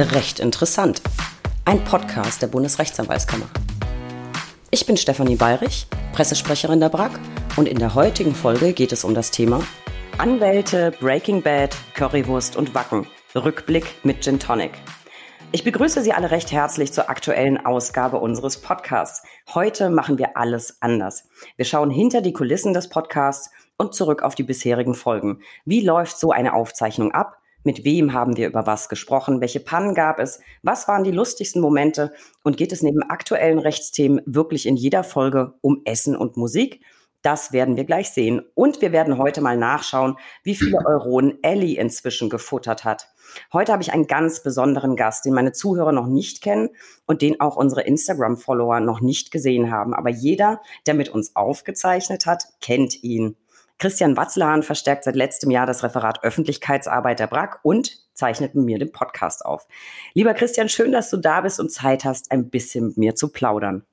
Recht interessant. Ein Podcast der Bundesrechtsanwaltskammer. Ich bin Stefanie Bayrich, Pressesprecherin der BRAG und in der heutigen Folge geht es um das Thema Anwälte, Breaking Bad, Currywurst und Wacken. Rückblick mit Gin Tonic. Ich begrüße Sie alle recht herzlich zur aktuellen Ausgabe unseres Podcasts. Heute machen wir alles anders. Wir schauen hinter die Kulissen des Podcasts und zurück auf die bisherigen Folgen. Wie läuft so eine Aufzeichnung ab? Mit wem haben wir über was gesprochen? Welche Pannen gab es? Was waren die lustigsten Momente? Und geht es neben aktuellen Rechtsthemen wirklich in jeder Folge um Essen und Musik? Das werden wir gleich sehen. Und wir werden heute mal nachschauen, wie viele Euronen Ellie inzwischen gefuttert hat. Heute habe ich einen ganz besonderen Gast, den meine Zuhörer noch nicht kennen und den auch unsere Instagram-Follower noch nicht gesehen haben. Aber jeder, der mit uns aufgezeichnet hat, kennt ihn. Christian Watzlahan verstärkt seit letztem Jahr das Referat Öffentlichkeitsarbeit der BRAG und zeichnet mit mir den Podcast auf. Lieber Christian, schön, dass du da bist und Zeit hast, ein bisschen mit mir zu plaudern.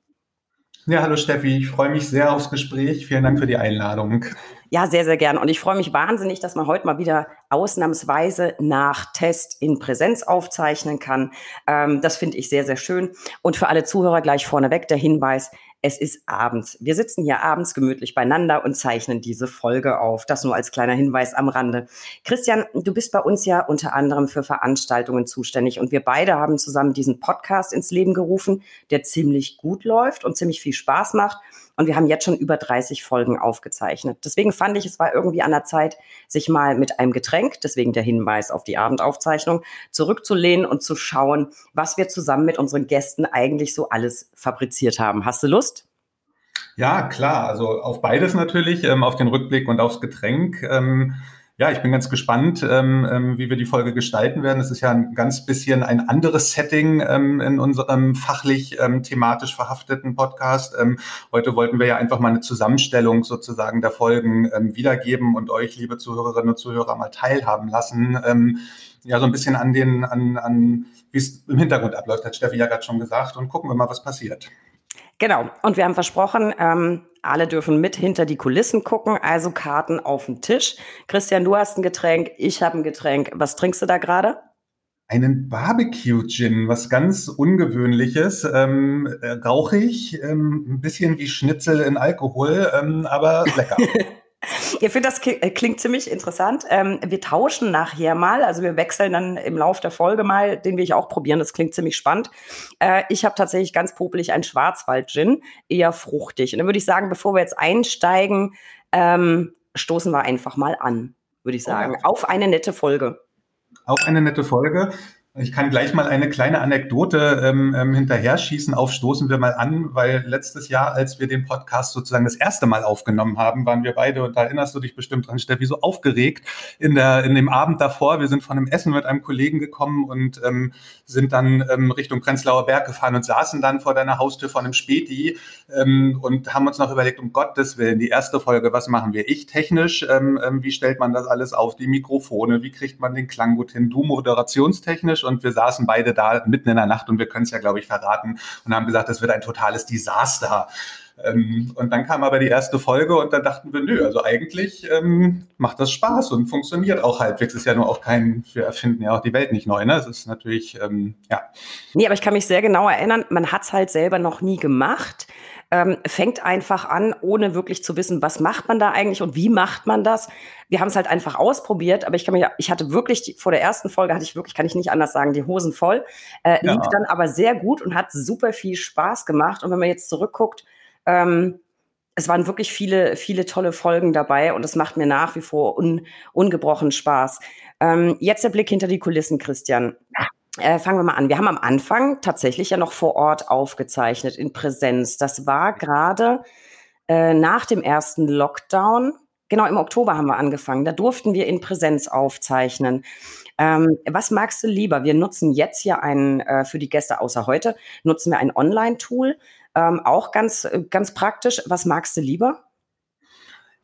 Ja, hallo Steffi, ich freue mich sehr aufs Gespräch. Vielen Dank für die Einladung. Ja, sehr, sehr gern. Und ich freue mich wahnsinnig, dass man heute mal wieder ausnahmsweise nach Test in Präsenz aufzeichnen kann. Ähm, das finde ich sehr, sehr schön. Und für alle Zuhörer gleich vorneweg der Hinweis, es ist abends. Wir sitzen hier abends gemütlich beieinander und zeichnen diese Folge auf. Das nur als kleiner Hinweis am Rande. Christian, du bist bei uns ja unter anderem für Veranstaltungen zuständig und wir beide haben zusammen diesen Podcast ins Leben gerufen, der ziemlich gut läuft und ziemlich viel Spaß macht. Und wir haben jetzt schon über 30 Folgen aufgezeichnet. Deswegen fand ich, es war irgendwie an der Zeit, sich mal mit einem Getränk, deswegen der Hinweis auf die Abendaufzeichnung, zurückzulehnen und zu schauen, was wir zusammen mit unseren Gästen eigentlich so alles fabriziert haben. Hast du Lust? Ja, klar. Also auf beides natürlich, ähm, auf den Rückblick und aufs Getränk. Ähm ja, ich bin ganz gespannt, ähm, ähm, wie wir die Folge gestalten werden. Es ist ja ein ganz bisschen ein anderes Setting ähm, in unserem fachlich ähm, thematisch verhafteten Podcast. Ähm, heute wollten wir ja einfach mal eine Zusammenstellung sozusagen der Folgen ähm, wiedergeben und euch, liebe Zuhörerinnen und Zuhörer, mal teilhaben lassen. Ähm, ja, so ein bisschen an den, an, an wie es im Hintergrund abläuft, hat Steffi ja gerade schon gesagt. Und gucken wir mal, was passiert. Genau. Und wir haben versprochen, ähm, alle dürfen mit hinter die Kulissen gucken, also Karten auf den Tisch. Christian, du hast ein Getränk, ich habe ein Getränk. Was trinkst du da gerade? Einen Barbecue-Gin, was ganz Ungewöhnliches, ähm, äh, rauchig, ähm, ein bisschen wie Schnitzel in Alkohol, ähm, aber lecker. Ich finde, das äh, klingt ziemlich interessant. Ähm, wir tauschen nachher mal, also wir wechseln dann im Laufe der Folge mal, den will ich auch probieren. Das klingt ziemlich spannend. Äh, ich habe tatsächlich ganz popelig einen Schwarzwald-Gin, eher fruchtig. Und dann würde ich sagen, bevor wir jetzt einsteigen, ähm, stoßen wir einfach mal an, würde ich sagen, oh. auf eine nette Folge. Auf eine nette Folge. Ich kann gleich mal eine kleine Anekdote ähm, ähm, hinterher schießen. Aufstoßen wir mal an, weil letztes Jahr, als wir den Podcast sozusagen das erste Mal aufgenommen haben, waren wir beide, und da erinnerst du dich bestimmt dran, Steffi, so aufgeregt in, der, in dem Abend davor. Wir sind von einem Essen mit einem Kollegen gekommen und ähm, sind dann ähm, Richtung Prenzlauer Berg gefahren und saßen dann vor deiner Haustür vor einem Späti ähm, und haben uns noch überlegt, um Gottes Willen, die erste Folge, was machen wir? Ich technisch, ähm, ähm, wie stellt man das alles auf? Die Mikrofone, wie kriegt man den Klang gut hin? Du moderationstechnisch und wir saßen beide da mitten in der Nacht und wir können es ja, glaube ich, verraten und haben gesagt, das wird ein totales Desaster. Ähm, und dann kam aber die erste Folge und dann dachten wir, nö, also eigentlich ähm, macht das Spaß und funktioniert auch halbwegs. Ist ja nur auch kein, wir erfinden ja auch die Welt nicht neu, ne? Es ist natürlich, ähm, ja. Nee, aber ich kann mich sehr genau erinnern, man hat es halt selber noch nie gemacht ähm, fängt einfach an, ohne wirklich zu wissen, was macht man da eigentlich und wie macht man das. Wir haben es halt einfach ausprobiert, aber ich kann mich, ich hatte wirklich die, vor der ersten Folge hatte ich wirklich, kann ich nicht anders sagen, die Hosen voll. Äh, ja. Lief dann aber sehr gut und hat super viel Spaß gemacht. Und wenn man jetzt zurückguckt, ähm, es waren wirklich viele, viele tolle Folgen dabei und es macht mir nach wie vor un, ungebrochen Spaß. Ähm, jetzt der Blick hinter die Kulissen, Christian. Äh, fangen wir mal an. Wir haben am Anfang tatsächlich ja noch vor Ort aufgezeichnet in Präsenz. Das war gerade äh, nach dem ersten Lockdown. Genau, im Oktober haben wir angefangen. Da durften wir in Präsenz aufzeichnen. Ähm, was magst du lieber? Wir nutzen jetzt ja ein, äh, für die Gäste außer heute, nutzen wir ein Online-Tool. Ähm, auch ganz, äh, ganz praktisch. Was magst du lieber?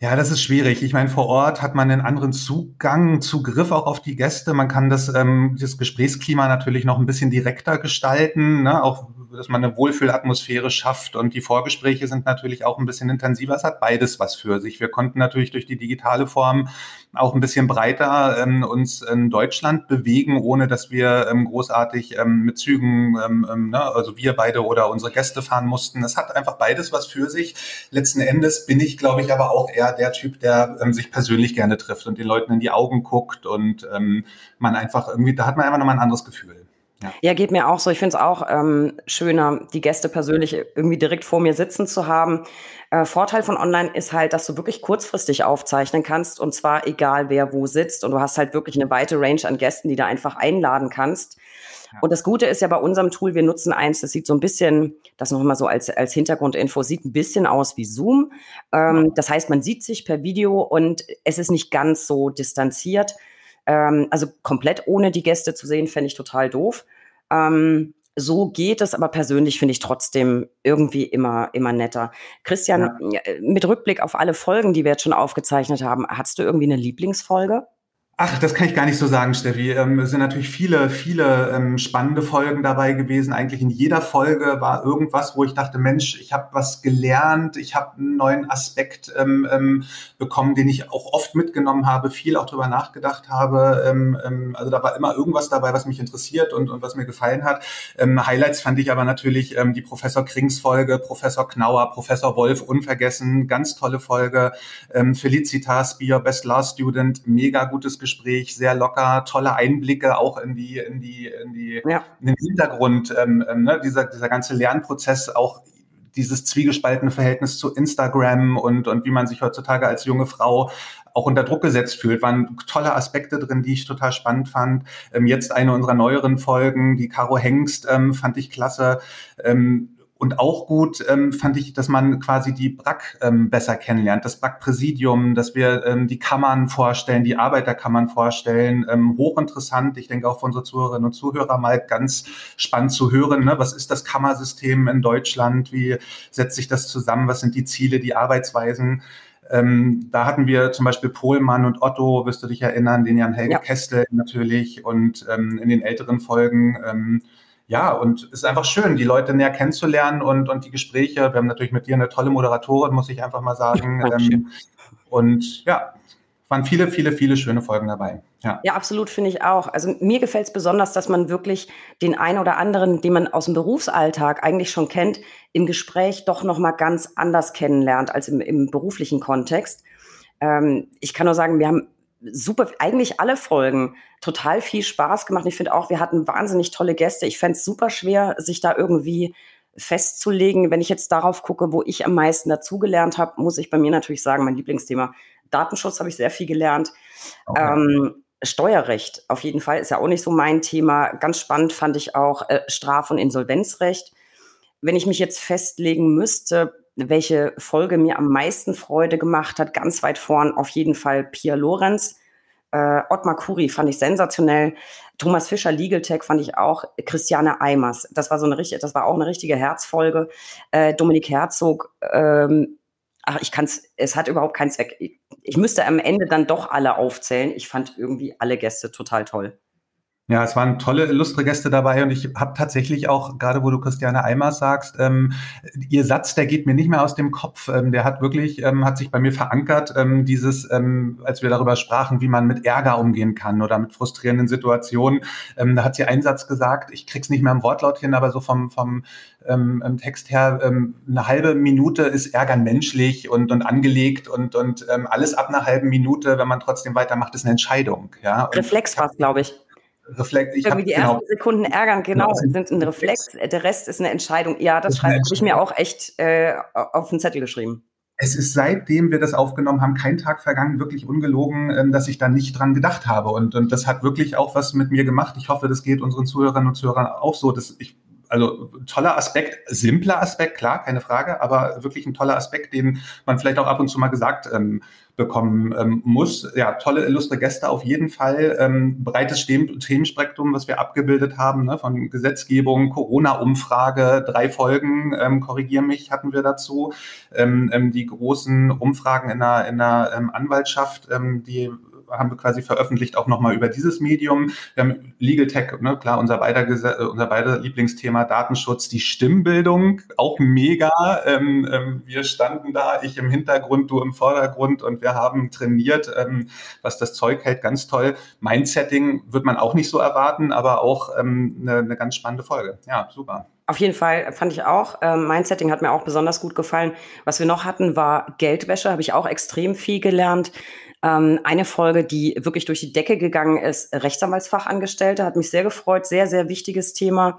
Ja, das ist schwierig. Ich meine, vor Ort hat man einen anderen Zugang, Zugriff auch auf die Gäste. Man kann das, ähm, das Gesprächsklima natürlich noch ein bisschen direkter gestalten, ne? auch dass man eine Wohlfühlatmosphäre schafft und die Vorgespräche sind natürlich auch ein bisschen intensiver. Es hat beides was für sich. Wir konnten natürlich durch die digitale Form auch ein bisschen breiter ähm, uns in Deutschland bewegen, ohne dass wir ähm, großartig ähm, mit Zügen, ähm, ähm, ne, also wir beide oder unsere Gäste fahren mussten. Es hat einfach beides was für sich. Letzten Endes bin ich, glaube ich, aber auch eher der Typ, der ähm, sich persönlich gerne trifft und den Leuten in die Augen guckt und man einfach irgendwie, da hat man einfach nochmal ein anderes Gefühl. Ja. ja, geht mir auch so. Ich finde es auch ähm, schöner, die Gäste persönlich irgendwie direkt vor mir sitzen zu haben. Äh, Vorteil von Online ist halt, dass du wirklich kurzfristig aufzeichnen kannst und zwar egal wer wo sitzt und du hast halt wirklich eine weite Range an Gästen, die du einfach einladen kannst. Ja. Und das Gute ist ja bei unserem Tool, wir nutzen eins, das sieht so ein bisschen, das noch mal so als, als Hintergrundinfo, sieht ein bisschen aus wie Zoom. Ähm, das heißt, man sieht sich per Video und es ist nicht ganz so distanziert. Ähm, also komplett ohne die Gäste zu sehen, fände ich total doof. Ähm, so geht es, aber persönlich finde ich trotzdem irgendwie immer, immer netter. Christian, ja. mit Rückblick auf alle Folgen, die wir jetzt schon aufgezeichnet haben, hast du irgendwie eine Lieblingsfolge? Ach, das kann ich gar nicht so sagen, Steffi. Ähm, es sind natürlich viele, viele ähm, spannende Folgen dabei gewesen. Eigentlich in jeder Folge war irgendwas, wo ich dachte, Mensch, ich habe was gelernt, ich habe einen neuen Aspekt ähm, ähm, bekommen, den ich auch oft mitgenommen habe, viel auch drüber nachgedacht habe. Ähm, ähm, also da war immer irgendwas dabei, was mich interessiert und, und was mir gefallen hat. Highlights fand ich aber natürlich die Professor Krings Folge, Professor Knauer, Professor Wolf, unvergessen, ganz tolle Folge. Felicitas, Be Your Best Law Student, mega gutes Gespräch, sehr locker, tolle Einblicke auch in die, in die, in die, ja. in den Hintergrund, ähm, ähm, ne, dieser, dieser ganze Lernprozess, auch dieses zwiegespaltene Verhältnis zu Instagram und, und wie man sich heutzutage als junge Frau auch unter Druck gesetzt fühlt, waren tolle Aspekte drin, die ich total spannend fand. Ähm, jetzt eine unserer neueren Folgen, die Caro Hengst, ähm, fand ich klasse. Ähm, und auch gut ähm, fand ich, dass man quasi die BRAC ähm, besser kennenlernt, das BRAC-Präsidium, dass wir ähm, die Kammern vorstellen, die Arbeiterkammern vorstellen. Ähm, hochinteressant, ich denke auch für unsere Zuhörerinnen und Zuhörer mal ganz spannend zu hören, ne? was ist das Kammersystem in Deutschland, wie setzt sich das zusammen, was sind die Ziele, die Arbeitsweisen. Ähm, da hatten wir zum Beispiel Pohlmann und Otto, wirst du dich erinnern, den Jan Helge ja. Kestel natürlich und ähm, in den älteren Folgen ähm, ja, und es ist einfach schön, die Leute näher kennenzulernen und, und die Gespräche. Wir haben natürlich mit dir eine tolle Moderatorin, muss ich einfach mal sagen. Ähm, und ja, waren viele, viele, viele schöne Folgen dabei. Ja, ja absolut, finde ich auch. Also mir gefällt es besonders, dass man wirklich den einen oder anderen, den man aus dem Berufsalltag eigentlich schon kennt, im Gespräch doch nochmal ganz anders kennenlernt als im, im beruflichen Kontext. Ähm, ich kann nur sagen, wir haben super, eigentlich alle Folgen total viel Spaß gemacht. Ich finde auch, wir hatten wahnsinnig tolle Gäste. Ich fände es super schwer, sich da irgendwie festzulegen. Wenn ich jetzt darauf gucke, wo ich am meisten dazugelernt habe, muss ich bei mir natürlich sagen, mein Lieblingsthema Datenschutz habe ich sehr viel gelernt. Okay. Ähm, Steuerrecht auf jeden Fall ist ja auch nicht so mein Thema. Ganz spannend fand ich auch äh, Straf- und Insolvenzrecht. Wenn ich mich jetzt festlegen müsste, welche Folge mir am meisten Freude gemacht hat, ganz weit vorn auf jeden Fall Pia Lorenz. Äh, Ottmar Kuri fand ich sensationell. Thomas Fischer Legal Tech fand ich auch. Christiane Eimers, das war so eine richtige, das war auch eine richtige Herzfolge. Äh, Dominik Herzog, ähm, ach, ich kann's, es hat überhaupt keinen Zweck. Ich, ich müsste am Ende dann doch alle aufzählen. Ich fand irgendwie alle Gäste total toll. Ja, es waren tolle, illustre Gäste dabei und ich habe tatsächlich auch, gerade wo du Christiane Eimers sagst, ähm, ihr Satz, der geht mir nicht mehr aus dem Kopf. Ähm, der hat wirklich, ähm, hat sich bei mir verankert, ähm, dieses, ähm, als wir darüber sprachen, wie man mit Ärger umgehen kann oder mit frustrierenden Situationen. Ähm, da hat sie einen Satz gesagt, ich krieg's nicht mehr im Wortlaut hin, aber so vom, vom Text her, eine halbe Minute ist Ärgern menschlich und, und angelegt und, und alles ab einer halben Minute, wenn man trotzdem weitermacht, ist eine Entscheidung. Ja? Reflex war glaube ich. Reflex. Ich Irgendwie die genau, ersten Sekunden ärgern, genau, genau, sind ein Reflex. Der Rest ist eine Entscheidung. Ja, das, das habe ich mir auch echt äh, auf den Zettel geschrieben. Es ist seitdem wir das aufgenommen haben, kein Tag vergangen, wirklich ungelogen, ähm, dass ich da nicht dran gedacht habe. Und, und das hat wirklich auch was mit mir gemacht. Ich hoffe, das geht unseren Zuhörerinnen und Zuhörern auch so. Dass ich, also toller Aspekt, simpler Aspekt, klar, keine Frage, aber wirklich ein toller Aspekt, den man vielleicht auch ab und zu mal gesagt ähm, bekommen ähm, muss. Ja, tolle, illustre Gäste auf jeden Fall. Ähm, breites Themenspektrum, was wir abgebildet haben, ne, von Gesetzgebung, Corona-Umfrage, drei Folgen, ähm, korrigiere mich, hatten wir dazu. Ähm, ähm, die großen Umfragen in der, in der ähm, Anwaltschaft, ähm, die haben wir quasi veröffentlicht auch nochmal über dieses Medium. Wir haben Legal Tech, ne, klar, unser beider, unser beider Lieblingsthema Datenschutz, die Stimmbildung, auch mega. Ähm, ähm, wir standen da, ich im Hintergrund, du im Vordergrund und wir haben trainiert, ähm, was das Zeug hält, ganz toll. Mindsetting wird man auch nicht so erwarten, aber auch ähm, eine, eine ganz spannende Folge. Ja, super. Auf jeden Fall fand ich auch. Ähm, Mindsetting hat mir auch besonders gut gefallen. Was wir noch hatten, war Geldwäsche. Habe ich auch extrem viel gelernt. Ähm, eine Folge, die wirklich durch die Decke gegangen ist, Rechtsanwaltsfachangestellte, hat mich sehr gefreut. Sehr, sehr wichtiges Thema.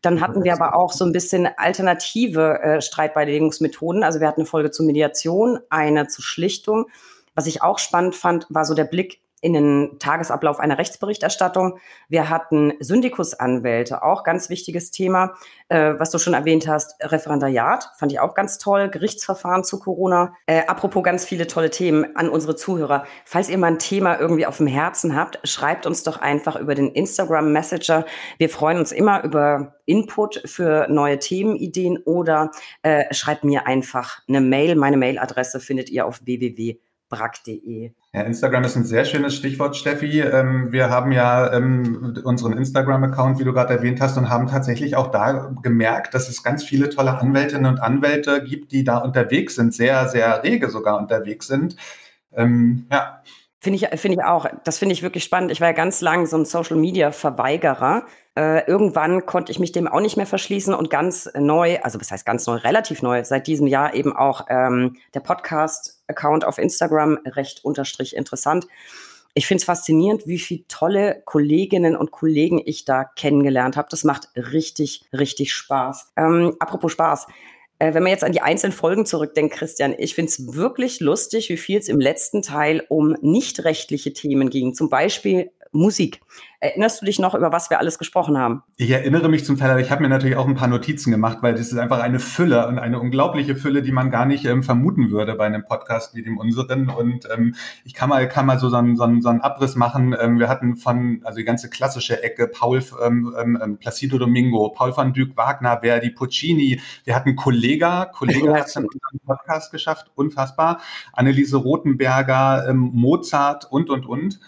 Dann hatten wir aber auch so ein bisschen alternative äh, Streitbeilegungsmethoden. Also wir hatten eine Folge zur Mediation, eine zur Schlichtung. Was ich auch spannend fand, war so der Blick in den Tagesablauf einer Rechtsberichterstattung. Wir hatten Syndikusanwälte, auch ganz wichtiges Thema, äh, was du schon erwähnt hast, Referendariat, fand ich auch ganz toll, Gerichtsverfahren zu Corona. Äh, apropos ganz viele tolle Themen an unsere Zuhörer. Falls ihr mal ein Thema irgendwie auf dem Herzen habt, schreibt uns doch einfach über den Instagram Messenger. Wir freuen uns immer über Input für neue Themenideen oder äh, schreibt mir einfach eine Mail. Meine Mailadresse findet ihr auf www brack.de. Ja, Instagram ist ein sehr schönes Stichwort, Steffi. Ähm, wir haben ja ähm, unseren Instagram-Account, wie du gerade erwähnt hast, und haben tatsächlich auch da gemerkt, dass es ganz viele tolle Anwältinnen und Anwälte gibt, die da unterwegs sind, sehr, sehr rege sogar unterwegs sind. Ähm, ja. Finde ich, finde ich auch. Das finde ich wirklich spannend. Ich war ja ganz lang so ein Social Media Verweigerer. Äh, irgendwann konnte ich mich dem auch nicht mehr verschließen und ganz neu, also was heißt ganz neu, relativ neu, seit diesem Jahr eben auch ähm, der Podcast-Account auf Instagram, recht unterstrich interessant. Ich finde es faszinierend, wie viele tolle Kolleginnen und Kollegen ich da kennengelernt habe. Das macht richtig, richtig Spaß. Ähm, apropos Spaß. Äh, wenn man jetzt an die einzelnen Folgen zurückdenkt, Christian, ich finde es wirklich lustig, wie viel es im letzten Teil um nicht rechtliche Themen ging. Zum Beispiel Musik. Erinnerst du dich noch, über was wir alles gesprochen haben? Ich erinnere mich zum Teil, aber ich habe mir natürlich auch ein paar Notizen gemacht, weil das ist einfach eine Fülle und eine unglaubliche Fülle, die man gar nicht ähm, vermuten würde bei einem Podcast wie dem unseren. Und ähm, ich kann mal, kann mal so, so, einen, so, so einen Abriss machen. Ähm, wir hatten von, also die ganze klassische Ecke, Paul ähm, ähm, ähm Placido Domingo, Paul van Dyck, Wagner, Verdi, Puccini. Wir hatten Kollega, Kollega hat es in unserem Podcast geschafft, unfassbar. Anneliese Rothenberger, Mozart und, und, und.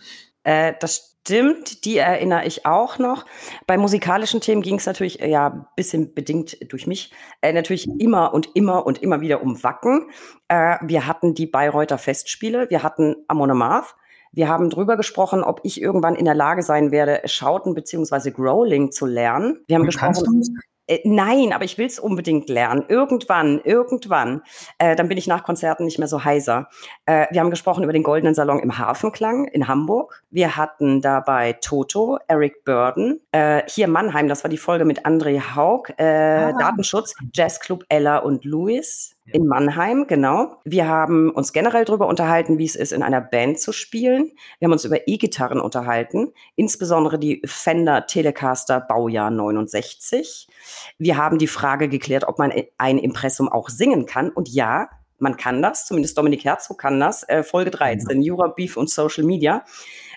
Äh, das stimmt, die erinnere ich auch noch. Bei musikalischen Themen ging es natürlich, äh, ja, bisschen bedingt durch mich, äh, natürlich immer und immer und immer wieder um Wacken. Äh, wir hatten die Bayreuther Festspiele, wir hatten Amon Amarth, wir haben drüber gesprochen, ob ich irgendwann in der Lage sein werde, Schauten beziehungsweise Growling zu lernen. Wir haben gesprochen. Äh, nein, aber ich will es unbedingt lernen. Irgendwann, irgendwann. Äh, dann bin ich nach Konzerten nicht mehr so heiser. Äh, wir haben gesprochen über den Goldenen Salon im Hafenklang in Hamburg. Wir hatten dabei Toto, Eric Burden. Äh, hier Mannheim, das war die Folge mit André Haug. Äh, ah. Datenschutz, Jazzclub Ella und Louis in Mannheim, genau. Wir haben uns generell darüber unterhalten, wie es ist, in einer Band zu spielen. Wir haben uns über E-Gitarren unterhalten, insbesondere die Fender Telecaster Baujahr 69. Wir haben die Frage geklärt, ob man ein Impressum auch singen kann. Und ja, man kann das, zumindest Dominik Herzog kann das. Äh, Folge 13, mhm. Jura, Beef und Social Media.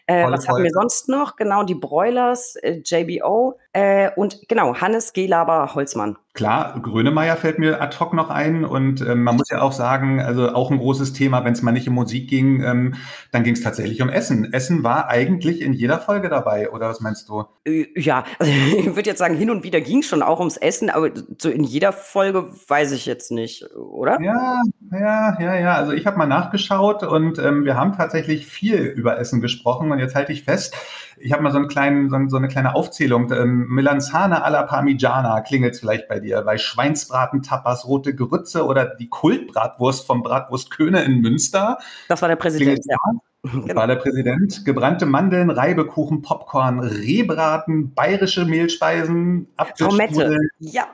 Äh, was haben wir sonst noch? Genau, die Broilers, äh, JBO äh, und genau, Hannes Gelaber Holzmann. Klar, Grönemeyer fällt mir ad hoc noch ein und ähm, man muss ja auch sagen, also auch ein großes Thema, wenn es mal nicht um Musik ging, ähm, dann ging es tatsächlich um Essen. Essen war eigentlich in jeder Folge dabei, oder was meinst du? Äh, ja, also ich würde jetzt sagen, hin und wieder ging es schon auch ums Essen, aber so in jeder Folge weiß ich jetzt nicht, oder? Ja, ja, ja, ja. Also ich habe mal nachgeschaut und ähm, wir haben tatsächlich viel über Essen gesprochen und jetzt halte ich fest, ich habe mal so, einen kleinen, so, so, eine kleine Aufzählung. Ähm, Melanzane alla Parmigiana klingelt vielleicht bei dir. Bei Schweinsbraten, Tapas, rote Grütze oder die Kultbratwurst vom Bratwurstköne in Münster. Das war der Präsident, ja. Genau. War der Präsident. Gebrannte Mandeln, Reibekuchen, Popcorn, Rehbraten, bayerische Mehlspeisen, Apfelstrudel, ja.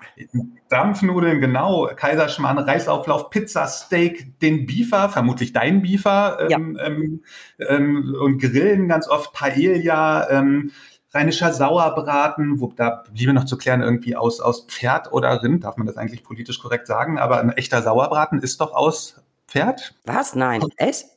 Dampfnudeln, genau, Kaiserschmarrn, Reisauflauf, Pizza, Steak, den Biefer, vermutlich dein Biefer, ähm, ja. ähm, ähm, und Grillen ganz oft, Paella, ähm, rheinischer Sauerbraten, wo da bliebe noch zu klären, irgendwie aus, aus Pferd oder Rind, darf man das eigentlich politisch korrekt sagen, aber ein echter Sauerbraten ist doch aus Pferd. Was? Nein. Echt?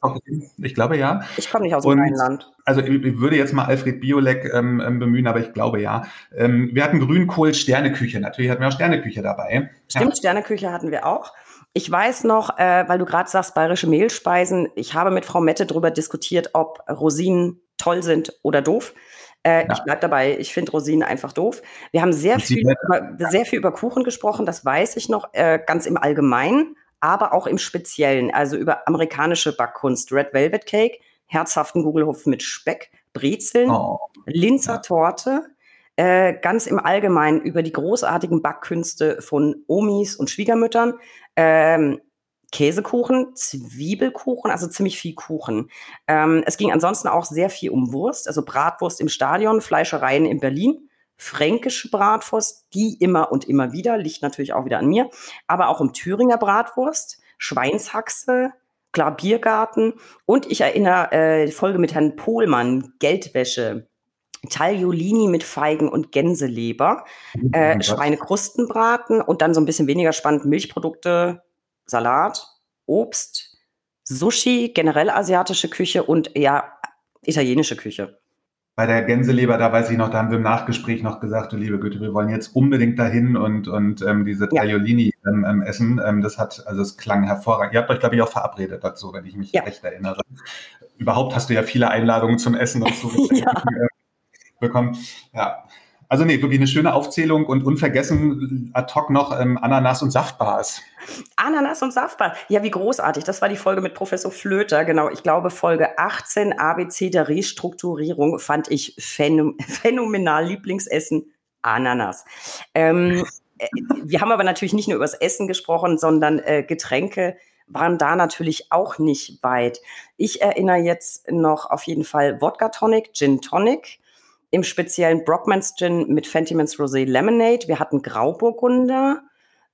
Ich glaube ja. Ich komme nicht aus dem Rheinland. Also ich würde jetzt mal Alfred Biolek ähm, ähm, bemühen, aber ich glaube ja. Ähm, wir hatten Grünkohl, Sterneküche. Natürlich hatten wir auch Sterneküche dabei. Stimmt, ja. Sterneküche hatten wir auch. ich weiß noch, äh, weil du gerade sagst, bayerische Mehlspeisen, ich habe mit Frau Mette darüber diskutiert, ob Rosinen toll sind oder doof. Äh, ja. Ich bleib dabei, ich finde Rosinen einfach doof. Wir haben sehr viel, über, sehr viel über Kuchen gesprochen, das weiß ich noch, äh, ganz im Allgemeinen, aber auch im Speziellen, also über amerikanische Backkunst, Red Velvet Cake, herzhaften Gugelhupf mit Speck, Brezeln, oh. Linzer ja. Torte, äh, ganz im Allgemeinen über die großartigen Backkünste von Omis und Schwiegermüttern, ähm, Käsekuchen, Zwiebelkuchen, also ziemlich viel Kuchen. Ähm, es ging ansonsten auch sehr viel um Wurst, also Bratwurst im Stadion, Fleischereien in Berlin, fränkische Bratwurst, die immer und immer wieder, liegt natürlich auch wieder an mir, aber auch um Thüringer Bratwurst, Schweinshaxe, klar Biergarten. Und ich erinnere äh, die Folge mit Herrn Pohlmann, Geldwäsche, Tagliolini mit Feigen und Gänseleber, äh, Schweinekrustenbraten und dann so ein bisschen weniger spannend Milchprodukte, Salat, Obst, Sushi, generell asiatische Küche und ja, italienische Küche. Bei der Gänseleber, da weiß ich noch, da haben wir im Nachgespräch noch gesagt, du liebe Güte, wir wollen jetzt unbedingt dahin und, und ähm, diese Tagliolini ja. ähm, ähm, essen. Ähm, das hat, also es klang hervorragend. Ihr habt euch, glaube ich, auch verabredet dazu, wenn ich mich ja. recht erinnere. Überhaupt hast du ja viele Einladungen zum Essen und so ja. bekommen. Ja, also nee, wirklich eine schöne Aufzählung und unvergessen ad hoc noch ähm, Ananas und Saftbars. Ananas und Saftbars. Ja, wie großartig. Das war die Folge mit Professor Flöter. Genau, ich glaube Folge 18 ABC der Restrukturierung fand ich phänom phänomenal. Lieblingsessen Ananas. Ähm, äh, wir haben aber natürlich nicht nur über das Essen gesprochen, sondern äh, Getränke waren da natürlich auch nicht weit. Ich erinnere jetzt noch auf jeden Fall Wodka Tonic, Gin Tonic, im speziellen Brockmans Gin mit Fentimans Rosé Lemonade. Wir hatten Grauburgunder.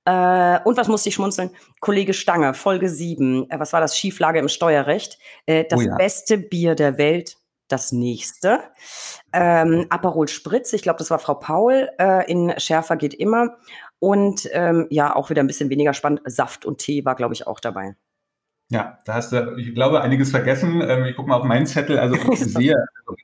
Äh, und was musste ich schmunzeln? Kollege Stange, Folge 7. Äh, was war das? Schieflage im Steuerrecht. Äh, das oh ja. beste Bier der Welt. Das nächste. Ähm, Aperol Spritz, ich glaube, das war Frau Paul. Äh, in Schärfer geht immer. Und ähm, ja, auch wieder ein bisschen weniger spannend. Saft und Tee war, glaube ich, auch dabei. Ja, da hast du, ich glaube, einiges vergessen. Ähm, ich gucke mal auf meinen Zettel. Also ich sehe,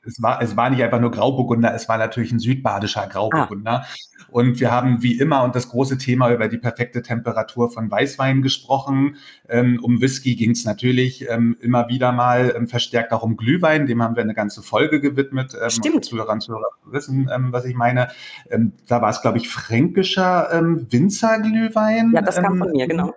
es war, es war nicht einfach nur Grauburgunder, es war natürlich ein südbadischer Grauburgunder. Ah. Und wir haben wie immer und das große Thema über die perfekte Temperatur von Weißwein gesprochen. Ähm, um Whisky ging es natürlich ähm, immer wieder mal verstärkt auch um Glühwein. Dem haben wir eine ganze Folge gewidmet. Stimmt. Zuhörer und Zuhörer wissen, was ich meine. da war es, glaube ich, fränkischer Winzerglühwein. Ja, das kam von mir, genau.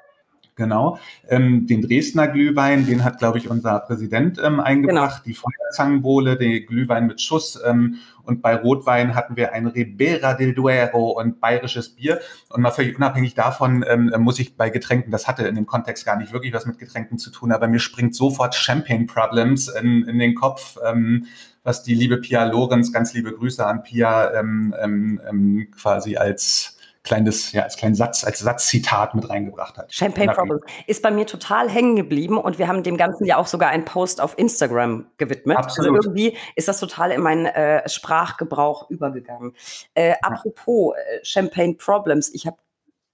Genau. Ähm, den Dresdner Glühwein, den hat, glaube ich, unser Präsident ähm, eingebracht. Genau. Die Feuerzangenbowle, den Glühwein mit Schuss. Ähm, und bei Rotwein hatten wir ein Ribera del Duero und bayerisches Bier. Und mal völlig unabhängig davon ähm, muss ich bei Getränken, das hatte in dem Kontext gar nicht wirklich was mit Getränken zu tun, aber mir springt sofort Champagne Problems in, in den Kopf. Ähm, was die liebe Pia Lorenz, ganz liebe Grüße an Pia, ähm, ähm, ähm quasi als kleines, ja, als kleinen Satz, als Satzzitat mit reingebracht hat. Champagne Problem ist bei mir total hängen geblieben und wir haben dem Ganzen ja auch sogar einen Post auf Instagram gewidmet. Also Absolut. Also irgendwie ist das total in meinen äh, Sprachgebrauch übergegangen. Äh, apropos äh, Champagne Problems, ich habe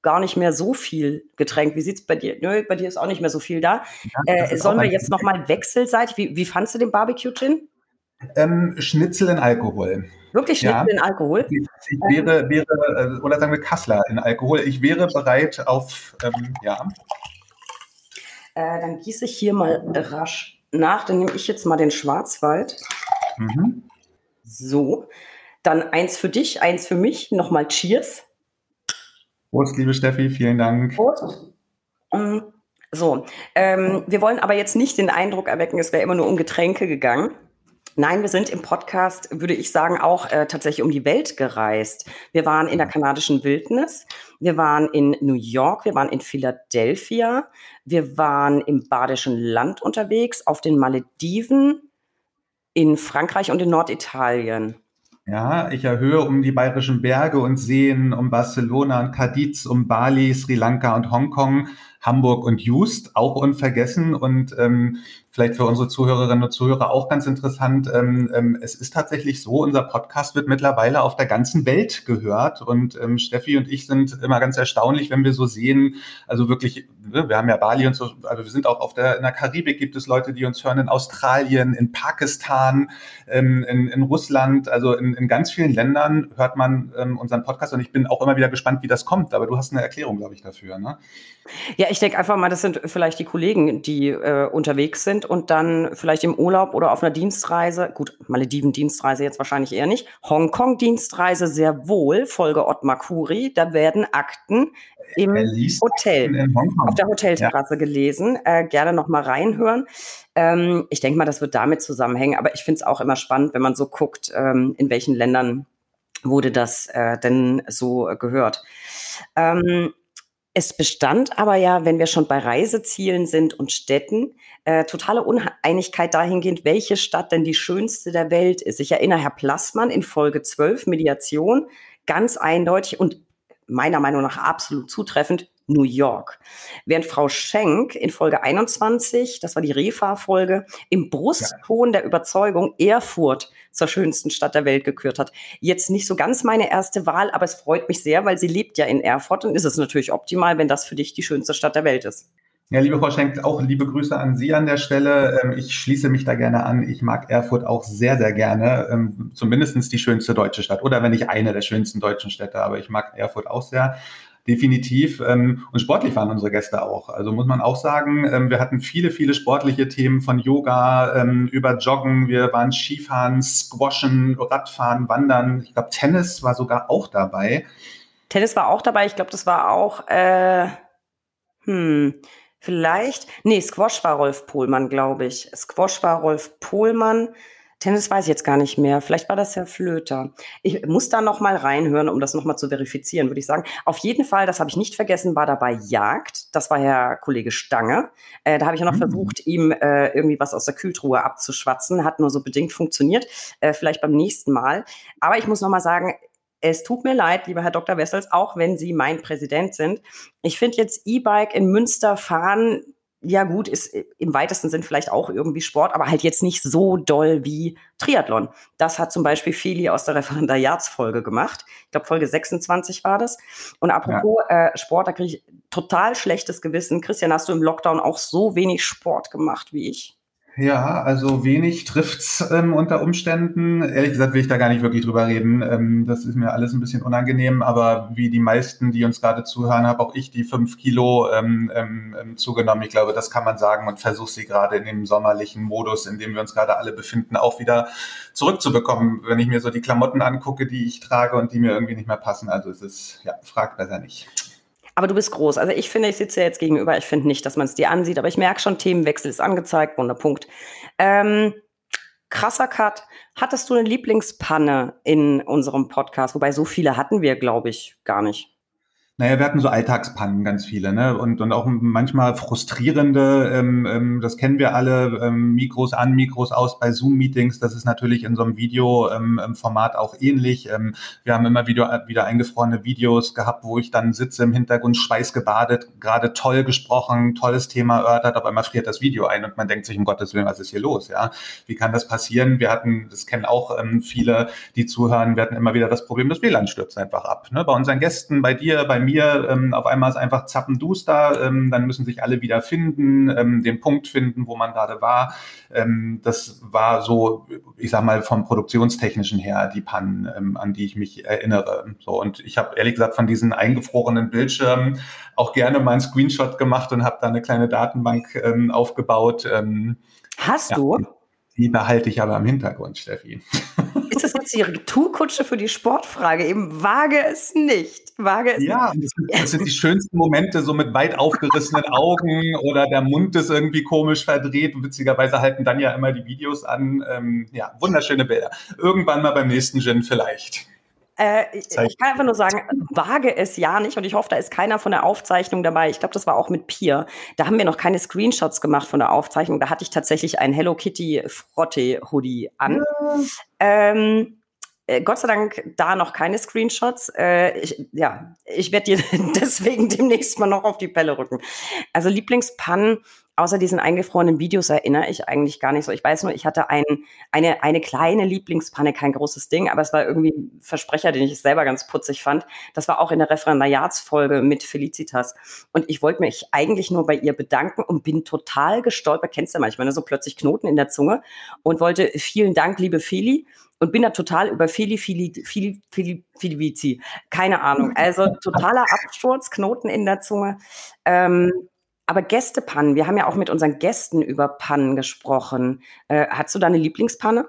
gar nicht mehr so viel Getränk. Wie sieht's bei dir? Nö, bei dir ist auch nicht mehr so viel da. Ja, äh, sollen wir jetzt nochmal wechselseitig? Wie, wie fandst du den Barbecue-Gin? Ähm, Schnitzel in Alkohol. Wirklich Schnitzel ja. in Alkohol? Ich, ich wäre, wäre, äh, oder sagen wir Kassler in Alkohol. Ich wäre bereit auf, ähm, ja. Äh, dann gieße ich hier mal rasch nach. Dann nehme ich jetzt mal den Schwarzwald. Mhm. So. Dann eins für dich, eins für mich. Nochmal Cheers. Prost, liebe Steffi, vielen Dank. Prost. Mm, so, ähm, wir wollen aber jetzt nicht den Eindruck erwecken, es wäre immer nur um Getränke gegangen. Nein, wir sind im Podcast, würde ich sagen, auch äh, tatsächlich um die Welt gereist. Wir waren in der kanadischen Wildnis, wir waren in New York, wir waren in Philadelphia, wir waren im Badischen Land unterwegs, auf den Malediven, in Frankreich und in Norditalien. Ja, ich erhöhe um die bayerischen Berge und Seen, um Barcelona und Cadiz, um Bali, Sri Lanka und Hongkong, Hamburg und Just, auch unvergessen. Und ähm, vielleicht für unsere Zuhörerinnen und Zuhörer auch ganz interessant. Ähm, ähm, es ist tatsächlich so, unser Podcast wird mittlerweile auf der ganzen Welt gehört. Und ähm, Steffi und ich sind immer ganz erstaunlich, wenn wir so sehen, also wirklich, ne, wir haben ja Bali und so, also wir sind auch auf der, in der Karibik gibt es Leute, die uns hören, in Australien, in Pakistan, in, in Russland, also in, in ganz vielen Ländern hört man unseren Podcast und ich bin auch immer wieder gespannt, wie das kommt. Aber du hast eine Erklärung, glaube ich, dafür. Ne? Ja, ich denke einfach mal, das sind vielleicht die Kollegen, die äh, unterwegs sind und dann vielleicht im Urlaub oder auf einer Dienstreise, gut, Malediven-Dienstreise jetzt wahrscheinlich eher nicht, Hongkong-Dienstreise sehr wohl, Folge Ottmar Kuri, da werden Akten im Hotel, auf der Hotelterrasse ja. gelesen. Äh, gerne noch mal reinhören. Ähm, ich denke mal, das wird damit zusammenhängen, aber ich finde es auch immer spannend, wenn man so guckt, ähm, in welchen Ländern wurde das äh, denn so gehört. Ähm, es bestand aber ja, wenn wir schon bei Reisezielen sind und Städten, äh, totale Uneinigkeit dahingehend, welche Stadt denn die schönste der Welt ist. Ich erinnere Herr Plassmann in Folge 12, Mediation, ganz eindeutig und meiner Meinung nach absolut zutreffend, New York. Während Frau Schenk in Folge 21, das war die Refa-Folge, im Brustton der Überzeugung Erfurt zur schönsten Stadt der Welt gekürt hat. Jetzt nicht so ganz meine erste Wahl, aber es freut mich sehr, weil sie lebt ja in Erfurt und ist es natürlich optimal, wenn das für dich die schönste Stadt der Welt ist. Ja, liebe Frau Schenk, auch liebe Grüße an Sie an der Stelle. Ähm, ich schließe mich da gerne an. Ich mag Erfurt auch sehr, sehr gerne. Ähm, Zumindestens die schönste deutsche Stadt oder wenn nicht eine der schönsten deutschen Städte, aber ich mag Erfurt auch sehr definitiv. Ähm, und sportlich waren unsere Gäste auch. Also muss man auch sagen, wir hatten viele, viele sportliche Themen von Yoga über Joggen. Wir waren Skifahren, Squashen, Radfahren, Wandern. Ich glaube, Tennis war sogar auch dabei. Tennis war auch dabei. Ich glaube, das war auch, äh, hm, vielleicht, nee, Squash war Rolf Pohlmann, glaube ich. Squash war Rolf Pohlmann. Tennis weiß ich jetzt gar nicht mehr. Vielleicht war das Herr Flöter. Ich muss da noch mal reinhören, um das noch mal zu verifizieren, würde ich sagen. Auf jeden Fall, das habe ich nicht vergessen, war dabei Jagd. Das war Herr Kollege Stange. Äh, da habe ich ja noch mhm. versucht, ihm äh, irgendwie was aus der Kühltruhe abzuschwatzen. Hat nur so bedingt funktioniert. Äh, vielleicht beim nächsten Mal. Aber ich muss noch mal sagen, es tut mir leid, lieber Herr Dr. Wessels, auch wenn Sie mein Präsident sind. Ich finde jetzt E-Bike in Münster fahren ja gut, ist im weitesten Sinn vielleicht auch irgendwie Sport, aber halt jetzt nicht so doll wie Triathlon. Das hat zum Beispiel Feli aus der Referendariatsfolge gemacht. Ich glaube, Folge 26 war das. Und apropos ja. äh, Sport, da kriege ich total schlechtes Gewissen. Christian, hast du im Lockdown auch so wenig Sport gemacht wie ich? Ja, also wenig trifft's ähm, unter Umständen. Ehrlich gesagt will ich da gar nicht wirklich drüber reden. Ähm, das ist mir alles ein bisschen unangenehm, aber wie die meisten, die uns gerade zuhören, habe auch ich die fünf Kilo ähm, ähm, ähm, zugenommen. Ich glaube, das kann man sagen und versuche sie gerade in dem sommerlichen Modus, in dem wir uns gerade alle befinden, auch wieder zurückzubekommen, wenn ich mir so die Klamotten angucke, die ich trage und die mir irgendwie nicht mehr passen. Also es ist, ja, fragt besser nicht. Aber du bist groß. Also ich finde, ich sitze jetzt gegenüber. Ich finde nicht, dass man es dir ansieht, aber ich merke schon, Themenwechsel ist angezeigt. Wunderpunkt. Ähm, krasser Cut. Hattest du eine Lieblingspanne in unserem Podcast? Wobei so viele hatten wir, glaube ich, gar nicht. Naja, wir hatten so Alltagspannen ganz viele, ne? Und, und auch manchmal frustrierende, ähm, ähm, das kennen wir alle, ähm, Mikros an, Mikros aus bei Zoom-Meetings. Das ist natürlich in so einem Video-Format ähm, auch ähnlich. Ähm, wir haben immer wieder, wieder eingefrorene Videos gehabt, wo ich dann sitze im Hintergrund, schweißgebadet, gerade toll gesprochen, tolles Thema erörtert, auf einmal friert das Video ein und man denkt sich, um Gottes Willen, was ist hier los? Ja, wie kann das passieren? Wir hatten, das kennen auch ähm, viele, die zuhören, wir hatten immer wieder das Problem, das WLAN stürzt einfach ab. Ne? Bei unseren Gästen, bei dir, bei mir, ähm, auf einmal ist einfach zappenduster, ähm, dann müssen sich alle wieder finden, ähm, den Punkt finden, wo man gerade war. Ähm, das war so, ich sag mal, vom Produktionstechnischen her die Pannen, ähm, an die ich mich erinnere. So, und ich habe ehrlich gesagt von diesen eingefrorenen Bildschirmen auch gerne mal einen Screenshot gemacht und habe da eine kleine Datenbank ähm, aufgebaut. Ähm, Hast ja, du? Die behalte ich aber im Hintergrund, Steffi. Ist das jetzt Ihre Tourkutsche für die Sportfrage? Eben wage es nicht. Wage es ja, nicht. Das, das sind die schönsten Momente, so mit weit aufgerissenen Augen oder der Mund ist irgendwie komisch verdreht. Witzigerweise halten dann ja immer die Videos an. Ähm, ja, wunderschöne Bilder. Irgendwann mal beim nächsten Gin vielleicht. Äh, ich, ich, kann einfach nur sagen, wage es ja nicht und ich hoffe, da ist keiner von der Aufzeichnung dabei. Ich glaube, das war auch mit Pier. Da haben wir noch keine Screenshots gemacht von der Aufzeichnung. Da hatte ich tatsächlich ein Hello Kitty Frotte Hoodie an. Ja. Ähm, äh, Gott sei Dank da noch keine Screenshots. Äh, ich, ja, ich werde dir deswegen demnächst mal noch auf die Pelle rücken. Also Lieblingspannen außer diesen eingefrorenen Videos erinnere ich eigentlich gar nicht so. Ich weiß nur, ich hatte ein, eine, eine kleine Lieblingspanne, kein großes Ding, aber es war irgendwie ein Versprecher, den ich selber ganz putzig fand. Das war auch in der Referendariatsfolge mit Felicitas. Und ich wollte mich eigentlich nur bei ihr bedanken und bin total gestolpert. Kennst du manchmal, ne? so plötzlich Knoten in der Zunge und wollte vielen Dank, liebe Feli. Und bin da total über Fili, Fili, Fili, Fili, Fili. Keine Ahnung. Also totaler Absturz, Knoten in der Zunge. Ähm, Aber Gästepannen, wir haben ja auch mit unseren Gästen über Pannen gesprochen. Äh, hast du da eine Lieblingspanne?